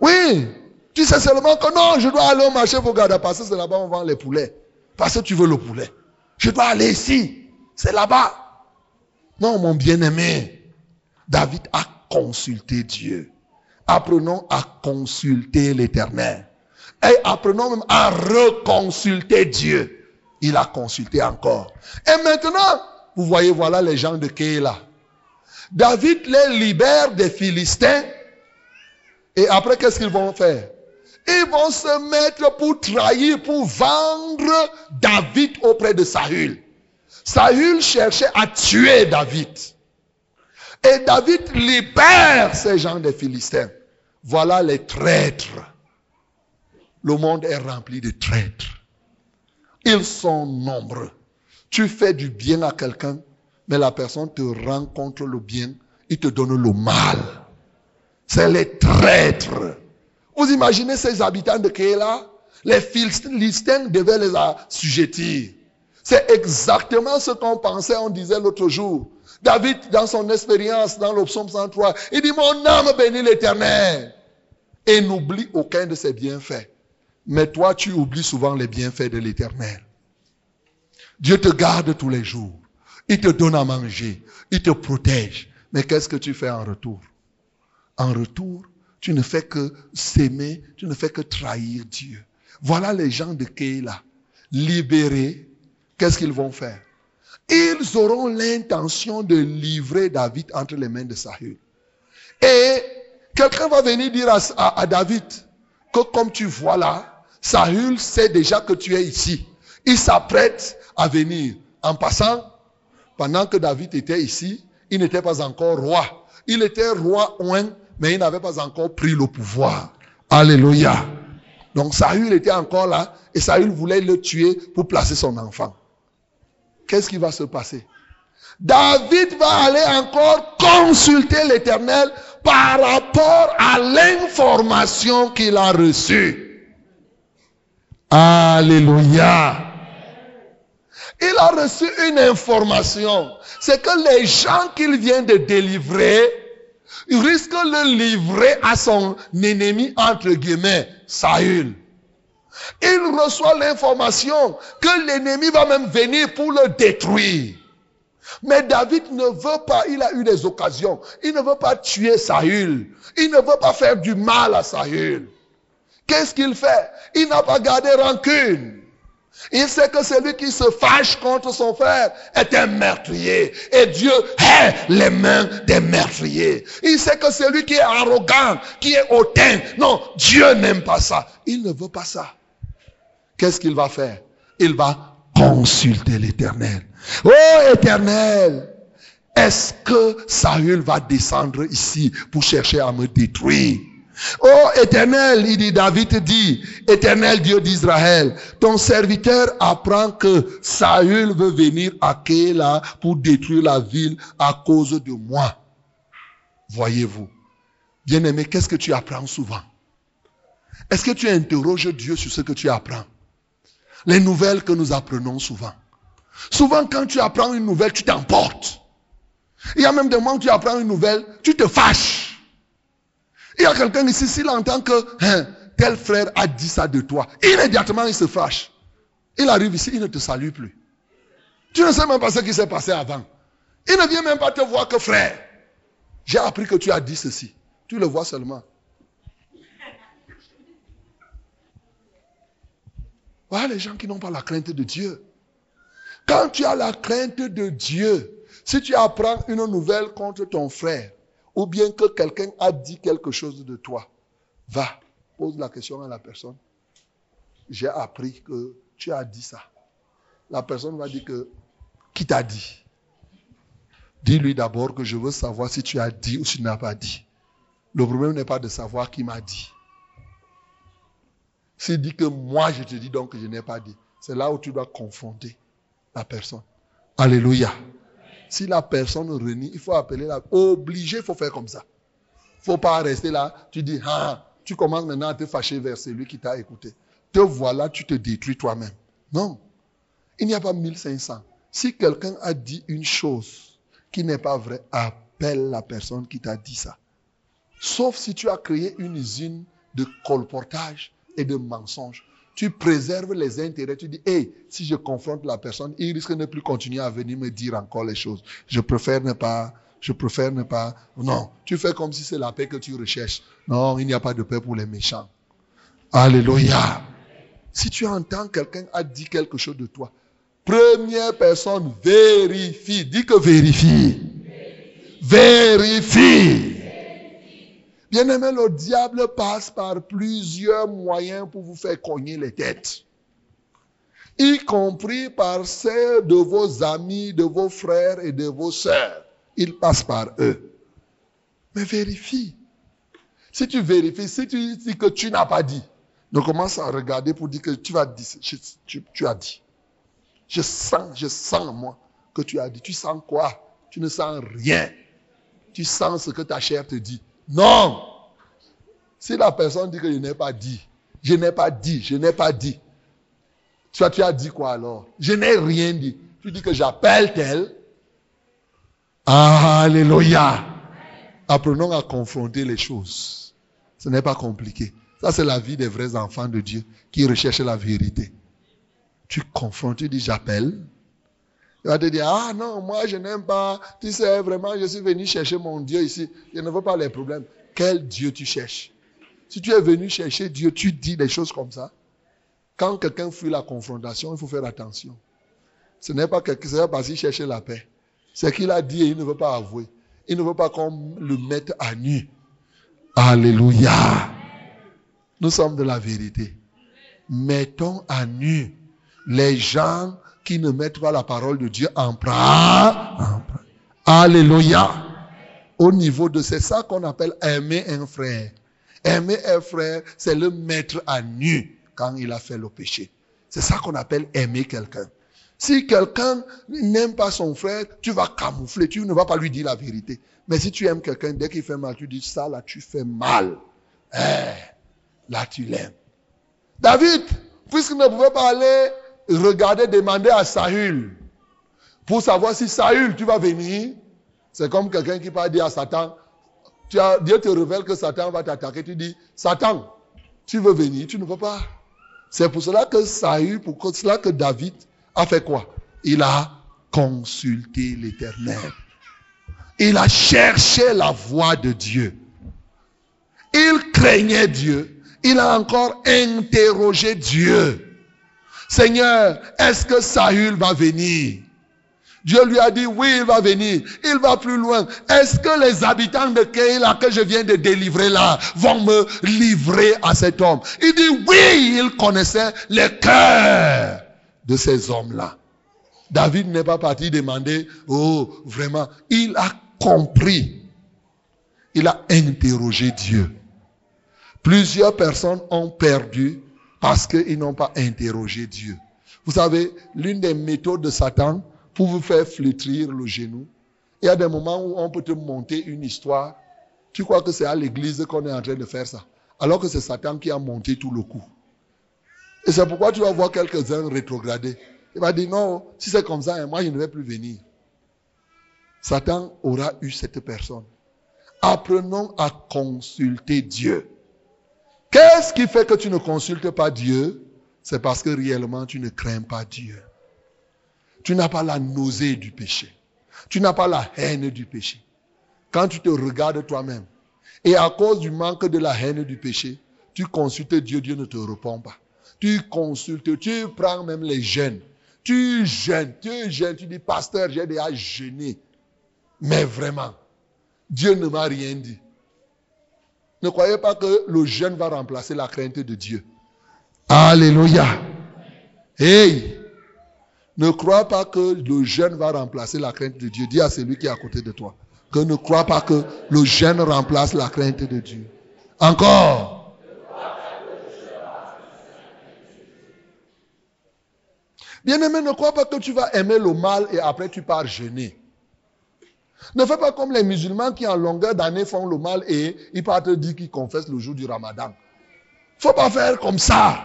Oui, tu sais seulement que non, je dois aller au marché pour garder, parce que c'est là-bas on vend les poulets. Parce que tu veux le poulet. Je dois aller ici. C'est là-bas. Non, mon bien-aimé. David a consulté Dieu. Apprenons à consulter l'éternel. Et apprenons même à reconsulter Dieu. Il a consulté encore. Et maintenant, vous voyez, voilà les gens de Kéla. David les libère des Philistins. Et après, qu'est-ce qu'ils vont faire? Ils vont se mettre pour trahir, pour vendre David auprès de Saül. Saül cherchait à tuer David. Et David libère ces gens des Philistins. Voilà les traîtres. Le monde est rempli de traîtres. Ils sont nombreux. Tu fais du bien à quelqu'un, mais la personne te rend contre le bien, il te donne le mal. C'est les traîtres. Vous imaginez ces habitants de Kéla? Les Philistins devaient les assujettir. C'est exactement ce qu'on pensait, on disait l'autre jour. David, dans son expérience, dans le psaume 103, il dit, mon âme bénit l'éternel. Et n'oublie aucun de ses bienfaits. Mais toi, tu oublies souvent les bienfaits de l'éternel. Dieu te garde tous les jours. Il te donne à manger. Il te protège. Mais qu'est-ce que tu fais en retour? En retour, tu ne fais que s'aimer, tu ne fais que trahir Dieu. Voilà les gens de Keila. Libérés, qu'est-ce qu'ils vont faire? Ils auront l'intention de livrer David entre les mains de Saül. Et quelqu'un va venir dire à, David que comme tu vois là, Saül sait déjà que tu es ici. Il s'apprête à venir. En passant, pendant que David était ici, il n'était pas encore roi. Il était roi oint, mais il n'avait pas encore pris le pouvoir. Alléluia. Donc Saül était encore là et Saül voulait le tuer pour placer son enfant. Qu'est-ce qui va se passer? David va aller encore consulter l'Éternel par rapport à l'information qu'il a reçue. Alléluia. Il a reçu une information. C'est que les gens qu'il vient de délivrer, il risque de le livrer à son ennemi, entre guillemets, Saül. Il reçoit l'information que l'ennemi va même venir pour le détruire. Mais David ne veut pas, il a eu des occasions. Il ne veut pas tuer Saül. Il ne veut pas faire du mal à Saül. Qu'est-ce qu'il fait? Il n'a pas gardé rancune. Il sait que celui qui se fâche contre son frère est un meurtrier. Et Dieu hait les mains des meurtriers. Il sait que celui qui est arrogant, qui est hautain, non, Dieu n'aime pas ça. Il ne veut pas ça. Qu'est-ce qu'il va faire? Il va consulter l'éternel. Oh éternel, est-ce que Saül va descendre ici pour chercher à me détruire? Oh éternel, il dit, David dit, éternel Dieu d'Israël, ton serviteur apprend que Saül veut venir à Kéla pour détruire la ville à cause de moi. Voyez-vous. Bien-aimé, qu'est-ce que tu apprends souvent? Est-ce que tu interroges Dieu sur ce que tu apprends? Les nouvelles que nous apprenons souvent. Souvent, quand tu apprends une nouvelle, tu t'emportes. Il y a même des moments où tu apprends une nouvelle, tu te fâches. Il y a quelqu'un ici, s'il entend que hein, tel frère a dit ça de toi, immédiatement il se fâche. Il arrive ici, il ne te salue plus. Tu ne sais même pas ce qui s'est passé avant. Il ne vient même pas te voir que frère. J'ai appris que tu as dit ceci. Tu le vois seulement. Voilà les gens qui n'ont pas la crainte de Dieu. Quand tu as la crainte de Dieu, si tu apprends une nouvelle contre ton frère, ou bien que quelqu'un a dit quelque chose de toi, va, pose la question à la personne. J'ai appris que tu as dit ça. La personne va dire que, qui t'a dit? Dis-lui d'abord que je veux savoir si tu as dit ou si tu n'as pas dit. Le problème n'est pas de savoir qui m'a dit. S'il dit que moi je te dis donc que je n'ai pas dit, c'est là où tu dois confronter la personne. Alléluia. Si la personne renie, il faut appeler la... Obligé, il faut faire comme ça. Il ne faut pas rester là. Tu dis, ah, tu commences maintenant à te fâcher vers celui qui t'a écouté. Te voilà, tu te détruis toi-même. Non. Il n'y a pas 1500. Si quelqu'un a dit une chose qui n'est pas vraie, appelle la personne qui t'a dit ça. Sauf si tu as créé une usine de colportage et de mensonges tu préserves les intérêts. Tu dis, hé, si je confronte la personne, il risque de ne plus continuer à venir me dire encore les choses. Je préfère ne pas, je préfère ne pas. Non, tu fais comme si c'est la paix que tu recherches. Non, il n'y a pas de paix pour les méchants. Alléluia. Si tu entends quelqu'un a dit quelque chose de toi, première personne, vérifie. Dis que vérifie. Vérifie. Bien-aimé, le diable passe par plusieurs moyens pour vous faire cogner les têtes. Y compris par ceux de vos amis, de vos frères et de vos sœurs. Il passe par eux. Mais vérifie. Si tu vérifies, si tu dis que tu n'as pas dit, ne commence à regarder pour dire que tu vas dire, tu as dit. Je sens, je sens moi que tu as dit. Tu sens quoi? Tu ne sens rien. Tu sens ce que ta chair te dit. Non. Si la personne dit que je n'ai pas dit, je n'ai pas dit, je n'ai pas dit. Toi, tu as dit quoi alors? Je n'ai rien dit. Tu dis que j'appelle tel. Alléluia. Apprenons à confronter les choses. Ce n'est pas compliqué. Ça, c'est la vie des vrais enfants de Dieu qui recherchent la vérité. Tu confrontes, tu dis j'appelle. Il va te dire, ah non, moi je n'aime pas. Tu sais, vraiment, je suis venu chercher mon Dieu ici. Je ne veux pas les problèmes. Quel Dieu tu cherches? Si tu es venu chercher Dieu, tu dis des choses comme ça. Quand quelqu'un fuit la confrontation, il faut faire attention. Ce n'est pas quelque parce qu'il cherche la paix. C'est qu'il a dit et il ne veut pas avouer. Il ne veut pas qu'on le mette à nu. Alléluia. Nous sommes de la vérité. Mettons à nu les gens qui ne mettent pas la parole de Dieu en pratique. Alléluia. Au niveau de c'est ça qu'on appelle aimer un frère. Aimer un frère, c'est le mettre à nu quand il a fait le péché. C'est ça qu'on appelle aimer quelqu'un. Si quelqu'un n'aime pas son frère, tu vas camoufler, tu ne vas pas lui dire la vérité. Mais si tu aimes quelqu'un, dès qu'il fait mal, tu dis ça là, tu fais mal. Eh, là, tu l'aimes. David, puisqu'il ne pouvait pas aller regarder, demander à Saül pour savoir si Saül, tu vas venir. C'est comme quelqu'un qui va dire à Satan, Dieu te révèle que Satan va t'attaquer. Tu dis, Satan, tu veux venir, tu ne peux pas. C'est pour cela que Saül, pour cela que David a fait quoi? Il a consulté l'Éternel. Il a cherché la voix de Dieu. Il craignait Dieu. Il a encore interrogé Dieu. Seigneur, est-ce que Saül va venir? Dieu lui a dit, oui, il va venir. Il va plus loin. Est-ce que les habitants de Keïla que je viens de délivrer là vont me livrer à cet homme? Il dit, oui, il connaissait les cœurs de ces hommes-là. David n'est pas parti demander, oh, vraiment, il a compris. Il a interrogé Dieu. Plusieurs personnes ont perdu parce qu'ils n'ont pas interrogé Dieu. Vous savez, l'une des méthodes de Satan pour vous faire flétrir le genou, il y a des moments où on peut te monter une histoire. Tu crois que c'est à l'église qu'on est en train de faire ça? Alors que c'est Satan qui a monté tout le coup. Et c'est pourquoi tu vas voir quelques-uns rétrograder. Il va dire non, si c'est comme ça, hein, moi je ne vais plus venir. Satan aura eu cette personne. Apprenons à consulter Dieu. Qu'est-ce qui fait que tu ne consultes pas Dieu? C'est parce que réellement tu ne crains pas Dieu. Tu n'as pas la nausée du péché. Tu n'as pas la haine du péché. Quand tu te regardes toi-même, et à cause du manque de la haine du péché, tu consultes Dieu, Dieu ne te répond pas. Tu consultes, tu prends même les jeunes. Tu jeûnes, tu jeûnes, tu dis, pasteur, j'ai déjà jeûné. Mais vraiment, Dieu ne m'a rien dit. Ne croyez pas que le jeûne va remplacer la crainte de Dieu. Alléluia. Hey, ne crois pas que le jeûne va remplacer la crainte de Dieu. Dis à celui qui est à côté de toi que ne crois pas que le jeûne remplace la crainte de Dieu. Encore. Bien-aimé, ne crois pas que tu vas aimer le mal et après tu pars jeûner. Ne fais pas comme les musulmans qui en longueur d'année font le mal et ils partent dire qu'ils confessent le jour du ramadan. Faut pas faire comme ça.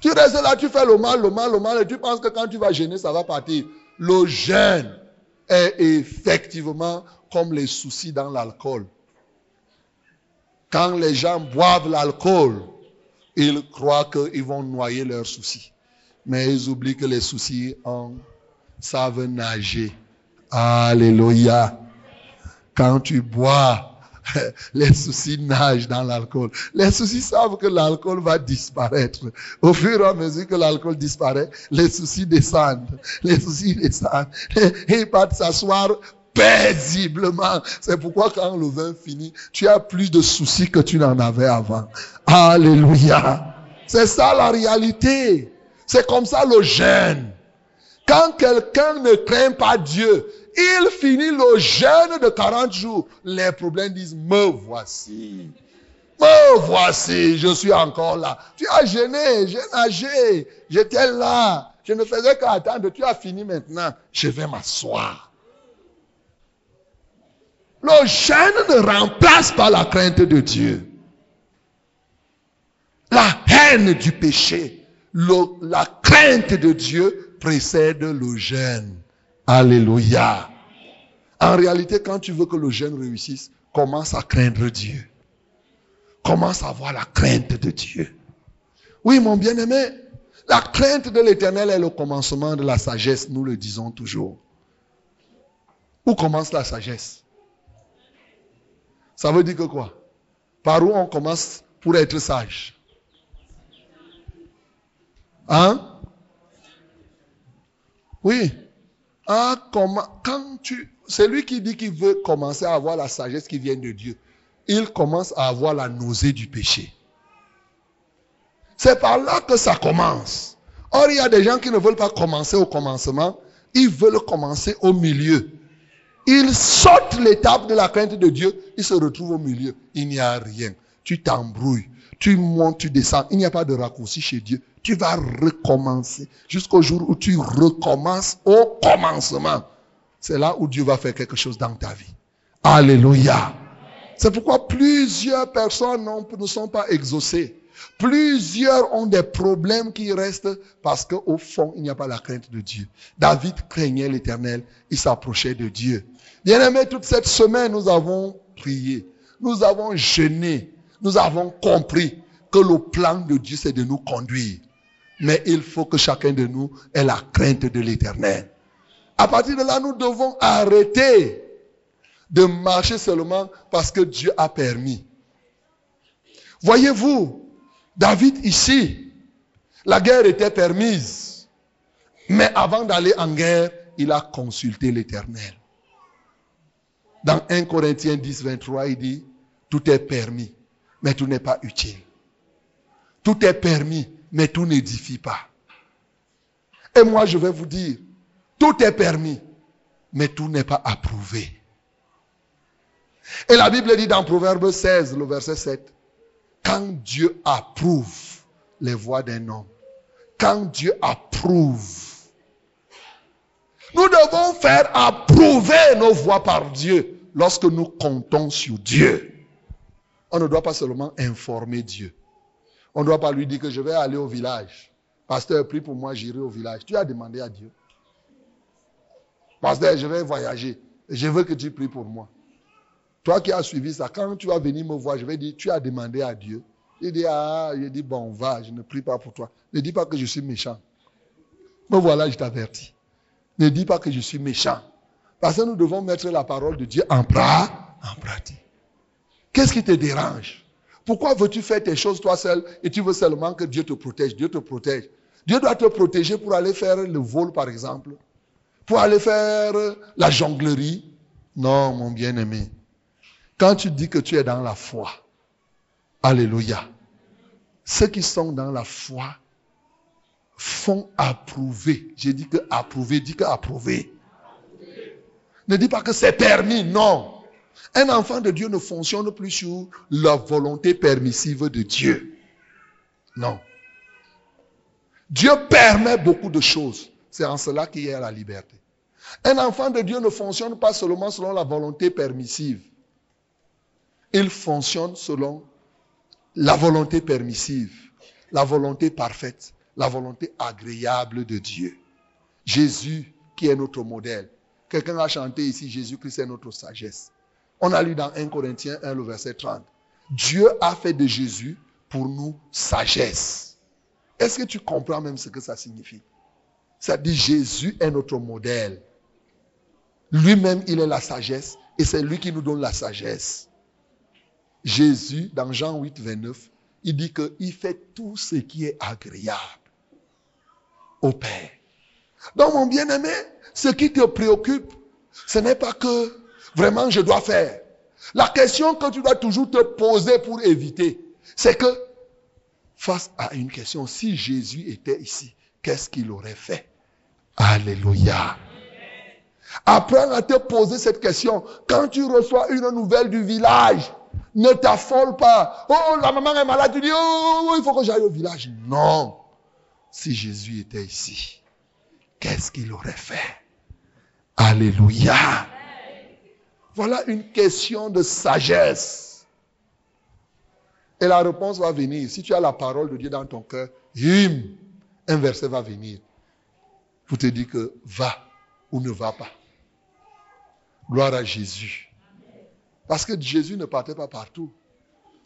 Tu restes là, tu fais le mal, le mal, le mal et tu penses que quand tu vas jeûner, ça va partir. Le jeûne est effectivement comme les soucis dans l'alcool. Quand les gens boivent l'alcool, ils croient qu'ils vont noyer leurs soucis mais ils oublient que les soucis en savent nager. Alléluia. Quand tu bois, <laughs> les soucis nagent dans l'alcool. Les soucis savent que l'alcool va disparaître. Au fur et à mesure que l'alcool disparaît, les soucis descendent. Les soucis descendent. <laughs> Et ils partent s'asseoir paisiblement. C'est pourquoi quand le vin finit, tu as plus de soucis que tu n'en avais avant. Alléluia. C'est ça la réalité. C'est comme ça le jeûne. Quand quelqu'un ne craint pas Dieu, il finit le jeûne de 40 jours. Les problèmes disent, me voici. Me voici, je suis encore là. Tu as jeûné, j'ai nagé, j'étais là. Je ne faisais qu'attendre, tu as fini maintenant. Je vais m'asseoir. Le jeûne ne remplace pas la crainte de Dieu. La haine du péché la crainte de Dieu précède le jeûne. Alléluia. En réalité, quand tu veux que le jeûne réussisse, commence à craindre Dieu. Commence à avoir la crainte de Dieu. Oui, mon bien-aimé, la crainte de l'éternel est le commencement de la sagesse, nous le disons toujours. Où commence la sagesse? Ça veut dire que quoi? Par où on commence pour être sage? Hein? Oui. Ah, comment, quand tu, c'est lui qui dit qu'il veut commencer à avoir la sagesse qui vient de Dieu. Il commence à avoir la nausée du péché. C'est par là que ça commence. Or, il y a des gens qui ne veulent pas commencer au commencement, ils veulent commencer au milieu. Ils sautent l'étape de la crainte de Dieu, ils se retrouvent au milieu. Il n'y a rien. Tu t'embrouilles, tu montes, tu descends. Il n'y a pas de raccourci chez Dieu. Tu vas recommencer jusqu'au jour où tu recommences au commencement. C'est là où Dieu va faire quelque chose dans ta vie. Alléluia. C'est pourquoi plusieurs personnes ne sont pas exaucées. Plusieurs ont des problèmes qui restent parce qu'au fond, il n'y a pas la crainte de Dieu. David craignait l'éternel, il s'approchait de Dieu. Bien aimé, toute cette semaine, nous avons prié, nous avons jeûné, nous avons compris que le plan de Dieu, c'est de nous conduire. Mais il faut que chacun de nous ait la crainte de l'éternel. À partir de là, nous devons arrêter de marcher seulement parce que Dieu a permis. Voyez-vous, David ici, la guerre était permise. Mais avant d'aller en guerre, il a consulté l'Éternel. Dans 1 Corinthiens 10, 23, il dit, tout est permis, mais tout n'est pas utile. Tout est permis, mais tout n'édifie pas. Et moi, je vais vous dire, tout est permis, mais tout n'est pas approuvé. Et la Bible dit dans Proverbe 16, le verset 7, quand Dieu approuve les voies d'un homme, quand Dieu approuve, nous devons faire approuver nos voies par Dieu lorsque nous comptons sur Dieu. On ne doit pas seulement informer Dieu. On ne doit pas lui dire que je vais aller au village. Pasteur, prie pour moi, j'irai au village. Tu as demandé à Dieu. Pasteur, je vais voyager. Je veux que tu pries pour moi. Toi qui as suivi ça, quand tu vas venir me voir, je vais dire, tu as demandé à Dieu. Il dit, ah, il dit, bon, va, je ne prie pas pour toi. Ne dis pas que je suis méchant. Me voilà, je t'avertis. Ne dis pas que je suis méchant. Parce que nous devons mettre la parole de Dieu en, en pratique. Qu'est-ce qui te dérange? Pourquoi veux-tu faire tes choses toi seul et tu veux seulement que Dieu te protège? Dieu te protège. Dieu doit te protéger pour aller faire le vol, par exemple. Pour aller faire la jonglerie. Non, mon bien-aimé. Quand tu dis que tu es dans la foi, Alléluia, ceux qui sont dans la foi font approuver. J'ai dit que approuver, dis que approuver. Ne dis pas que c'est permis, non. Un enfant de Dieu ne fonctionne plus sur la volonté permissive de Dieu. Non. Dieu permet beaucoup de choses. C'est en cela qu'il y a la liberté. Un enfant de Dieu ne fonctionne pas seulement selon la volonté permissive il fonctionne selon la volonté permissive, la volonté parfaite, la volonté agréable de Dieu. Jésus qui est notre modèle. Quelqu'un a chanté ici, Jésus-Christ est notre sagesse. On a lu dans 1 Corinthiens 1, le verset 30. Dieu a fait de Jésus pour nous sagesse. Est-ce que tu comprends même ce que ça signifie? Ça dit Jésus est notre modèle. Lui-même, il est la sagesse et c'est lui qui nous donne la sagesse. Jésus, dans Jean 8, 29, il dit qu'il fait tout ce qui est agréable au Père. Donc, mon bien-aimé, ce qui te préoccupe, ce n'est pas que vraiment je dois faire. La question que tu dois toujours te poser pour éviter, c'est que face à une question, si Jésus était ici, qu'est-ce qu'il aurait fait? Alléluia. Apprends à te poser cette question. Quand tu reçois une nouvelle du village, ne t'affole pas. Oh, la maman est malade. Tu dis, oh, il faut que j'aille au village. Non. Si Jésus était ici, qu'est-ce qu'il aurait fait? Alléluia. Voilà une question de sagesse. Et la réponse va venir. Si tu as la parole de Dieu dans ton cœur, un verset va venir. Pour te dire que va ou ne va pas. Gloire à Jésus. Parce que Jésus ne partait pas partout.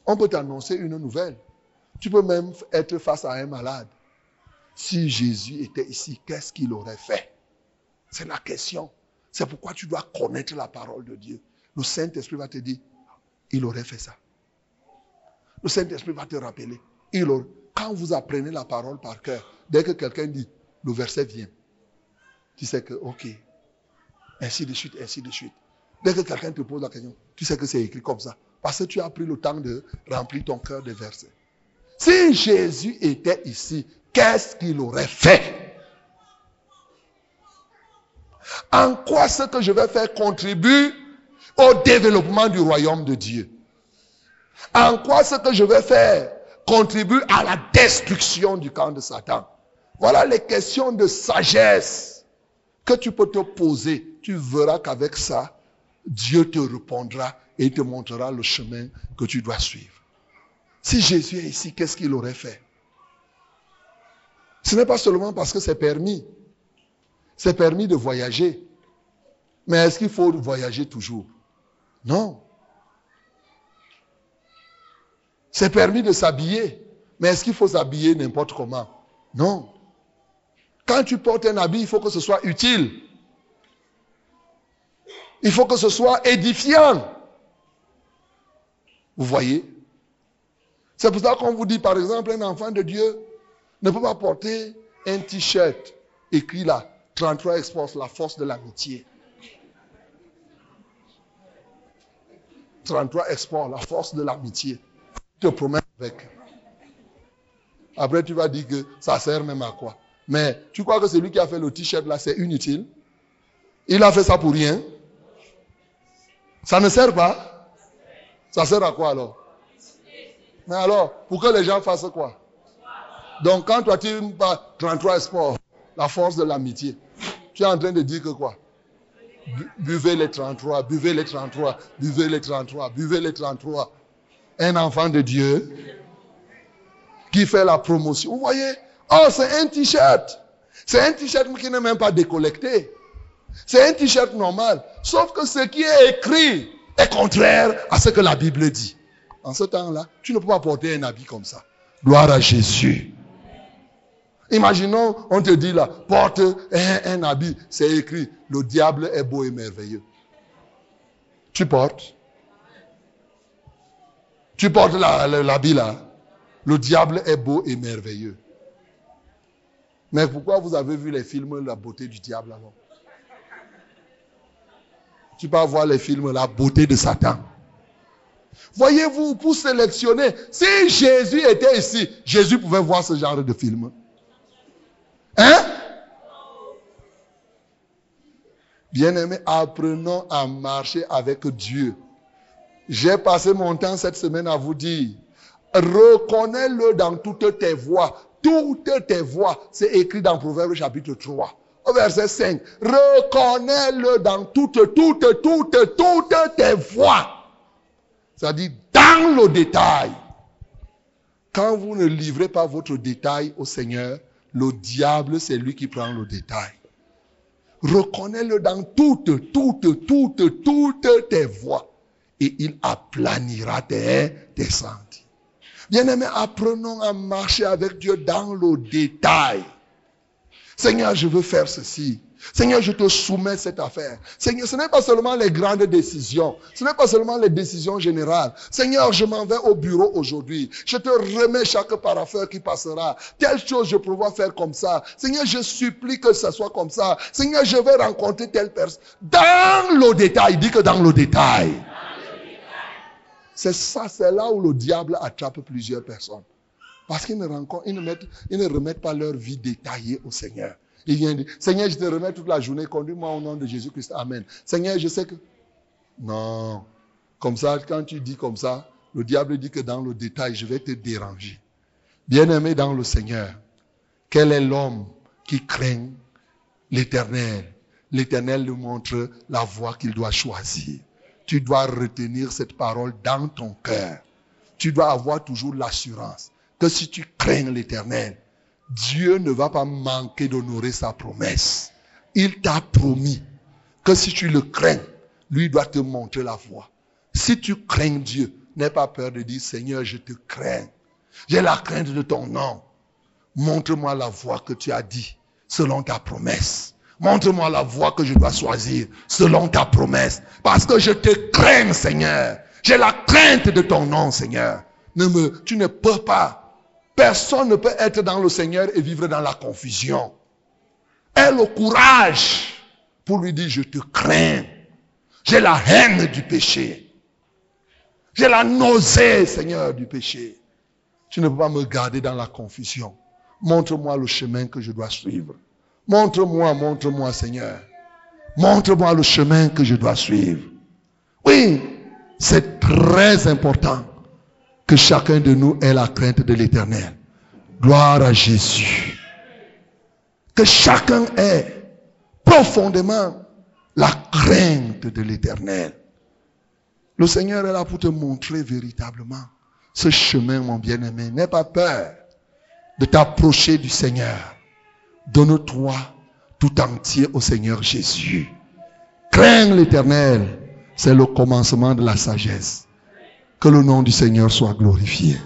On peut t'annoncer une nouvelle. Tu peux même être face à un malade. Si Jésus était ici, qu'est-ce qu'il aurait fait? C'est la question. C'est pourquoi tu dois connaître la parole de Dieu. Le Saint-Esprit va te dire, il aurait fait ça. Le Saint-Esprit va te rappeler. Il Quand vous apprenez la parole par cœur, dès que quelqu'un dit, le verset vient, tu sais que, ok, ainsi de suite, ainsi de suite. Dès que quelqu'un te pose la question, tu sais que c'est écrit comme ça. Parce que tu as pris le temps de remplir ton cœur de versets. Si Jésus était ici, qu'est-ce qu'il aurait fait? En quoi ce que je vais faire contribue au développement du royaume de Dieu? En quoi ce que je vais faire contribue à la destruction du camp de Satan? Voilà les questions de sagesse que tu peux te poser. Tu verras qu'avec ça, Dieu te répondra et te montrera le chemin que tu dois suivre. Si Jésus est ici, qu'est-ce qu'il aurait fait? Ce n'est pas seulement parce que c'est permis. C'est permis de voyager. Mais est-ce qu'il faut voyager toujours? Non. C'est permis de s'habiller. Mais est-ce qu'il faut s'habiller n'importe comment? Non. Quand tu portes un habit, il faut que ce soit utile. Il faut que ce soit édifiant. Vous voyez? C'est pour ça qu'on vous dit, par exemple, un enfant de Dieu ne peut pas porter un t-shirt écrit là, 33 Exports, la force de l'amitié. 33 Exports, la force de l'amitié. Te promets avec. Après, tu vas dire que ça sert même à quoi. Mais tu crois que celui qui a fait le t-shirt là, c'est inutile? Il a fait ça pour rien Ça ne sert pas Ça sert à quoi alors? Mais alors, pour que les gens fassent quoi? Donc quand toi tu pas 33 sports, la force de l'amitié, tu es en train de dire que quoi? Buvez les 33, buvez les 33, buvez les 33, buvez les 33. Un enfant de Dieu qui fait la promotion. Vous voyez? Oh, c'est un t-shirt. C'est un t-shirt qui n'est même pas décollecté. C'est un t-shirt normal. Sauf que ce qui est écrit est contraire à ce que la Bible dit. En ce temps-là, tu ne peux pas porter un habit comme ça. Gloire à Jésus. Imaginons, on te dit là, porte un, habit, c'est écrit, le diable est beau et merveilleux. Tu portes. Tu portes l'habit là. Le diable est beau et merveilleux. Mais pourquoi vous avez vu les films La beauté du diable alors? Tu peux voir les films La beauté de Satan. Voyez-vous, pour sélectionner, si Jésus était ici, Jésus pouvait voir ce genre de film. Hein? Bien-aimés, apprenons à marcher avec Dieu. J'ai passé mon temps cette semaine à vous dire, reconnais-le dans toutes tes voies toutes tes voies. C'est écrit dans Proverbe chapitre 3. Au verset 5. Reconnais-le dans toutes, toutes, toutes, toutes tes voies. C'est-à-dire dans le détail. Quand vous ne livrez pas votre détail au Seigneur, le diable, c'est lui qui prend le détail. Reconnais-le dans toutes, toutes, toutes, toutes tes voies. Et il aplanira tes descentes. Bien-aimés, apprenons à marcher avec Dieu dans le détail. Seigneur, je veux faire ceci. Seigneur, je te soumets cette affaire. Seigneur, ce n'est pas seulement les grandes décisions. Ce n'est pas seulement les décisions générales. Seigneur, je m'en vais au bureau aujourd'hui. Je te remets chaque parafeur qui passera. Telle chose je pourrais faire comme ça. Seigneur, je supplie que ce soit comme ça. Seigneur, je vais rencontrer telle personne. Dans le détail. Dis que dans le détail. C'est ça, c'est là où le diable attrape plusieurs personnes. Parce qu'ils ne, ne, ne remettent pas leur vie détaillée au Seigneur. Ils viennent dire, Seigneur, je te remets toute la journée, conduis-moi au nom de Jésus-Christ. Amen. Seigneur, je sais que... Non. Comme ça, quand tu dis comme ça, le diable dit que dans le détail, je vais te déranger. Bien-aimé dans le Seigneur, quel est l'homme qui craint l'éternel? L'éternel lui montre la voie qu'il doit choisir tu dois retenir cette parole dans ton cœur. Tu dois avoir toujours l'assurance que si tu crains l'éternel, Dieu ne va pas manquer d'honorer sa promesse. Il t'a promis que si tu le crains, lui doit te montrer la voie. Si tu crains Dieu, n'aie pas peur de dire, Seigneur, je te crains. J'ai la crainte de ton nom. Montre-moi la voie que tu as dit, selon ta promesse. Montre-moi la voie que je dois choisir, selon ta promesse. Parce que je te crains, Seigneur. J'ai la crainte de ton nom, Seigneur. Tu ne peux pas. Personne ne peut être dans le Seigneur et vivre dans la confusion. Aie le courage pour lui dire, je te crains. J'ai la haine du péché. J'ai la nausée, Seigneur, du péché. Tu ne peux pas me garder dans la confusion. Montre-moi le chemin que je dois suivre. Montre-moi, montre-moi, Seigneur. Montre-moi le chemin que je dois suivre. Oui, c'est très important que chacun de nous ait la crainte de l'éternel. Gloire à Jésus. Que chacun ait profondément la crainte de l'éternel. Le Seigneur est là pour te montrer véritablement ce chemin, mon bien-aimé. N'aie pas peur de t'approcher du Seigneur. Donne-toi tout entier au Seigneur Jésus. Crains l'éternel. C'est le commencement de la sagesse. Que le nom du Seigneur soit glorifié.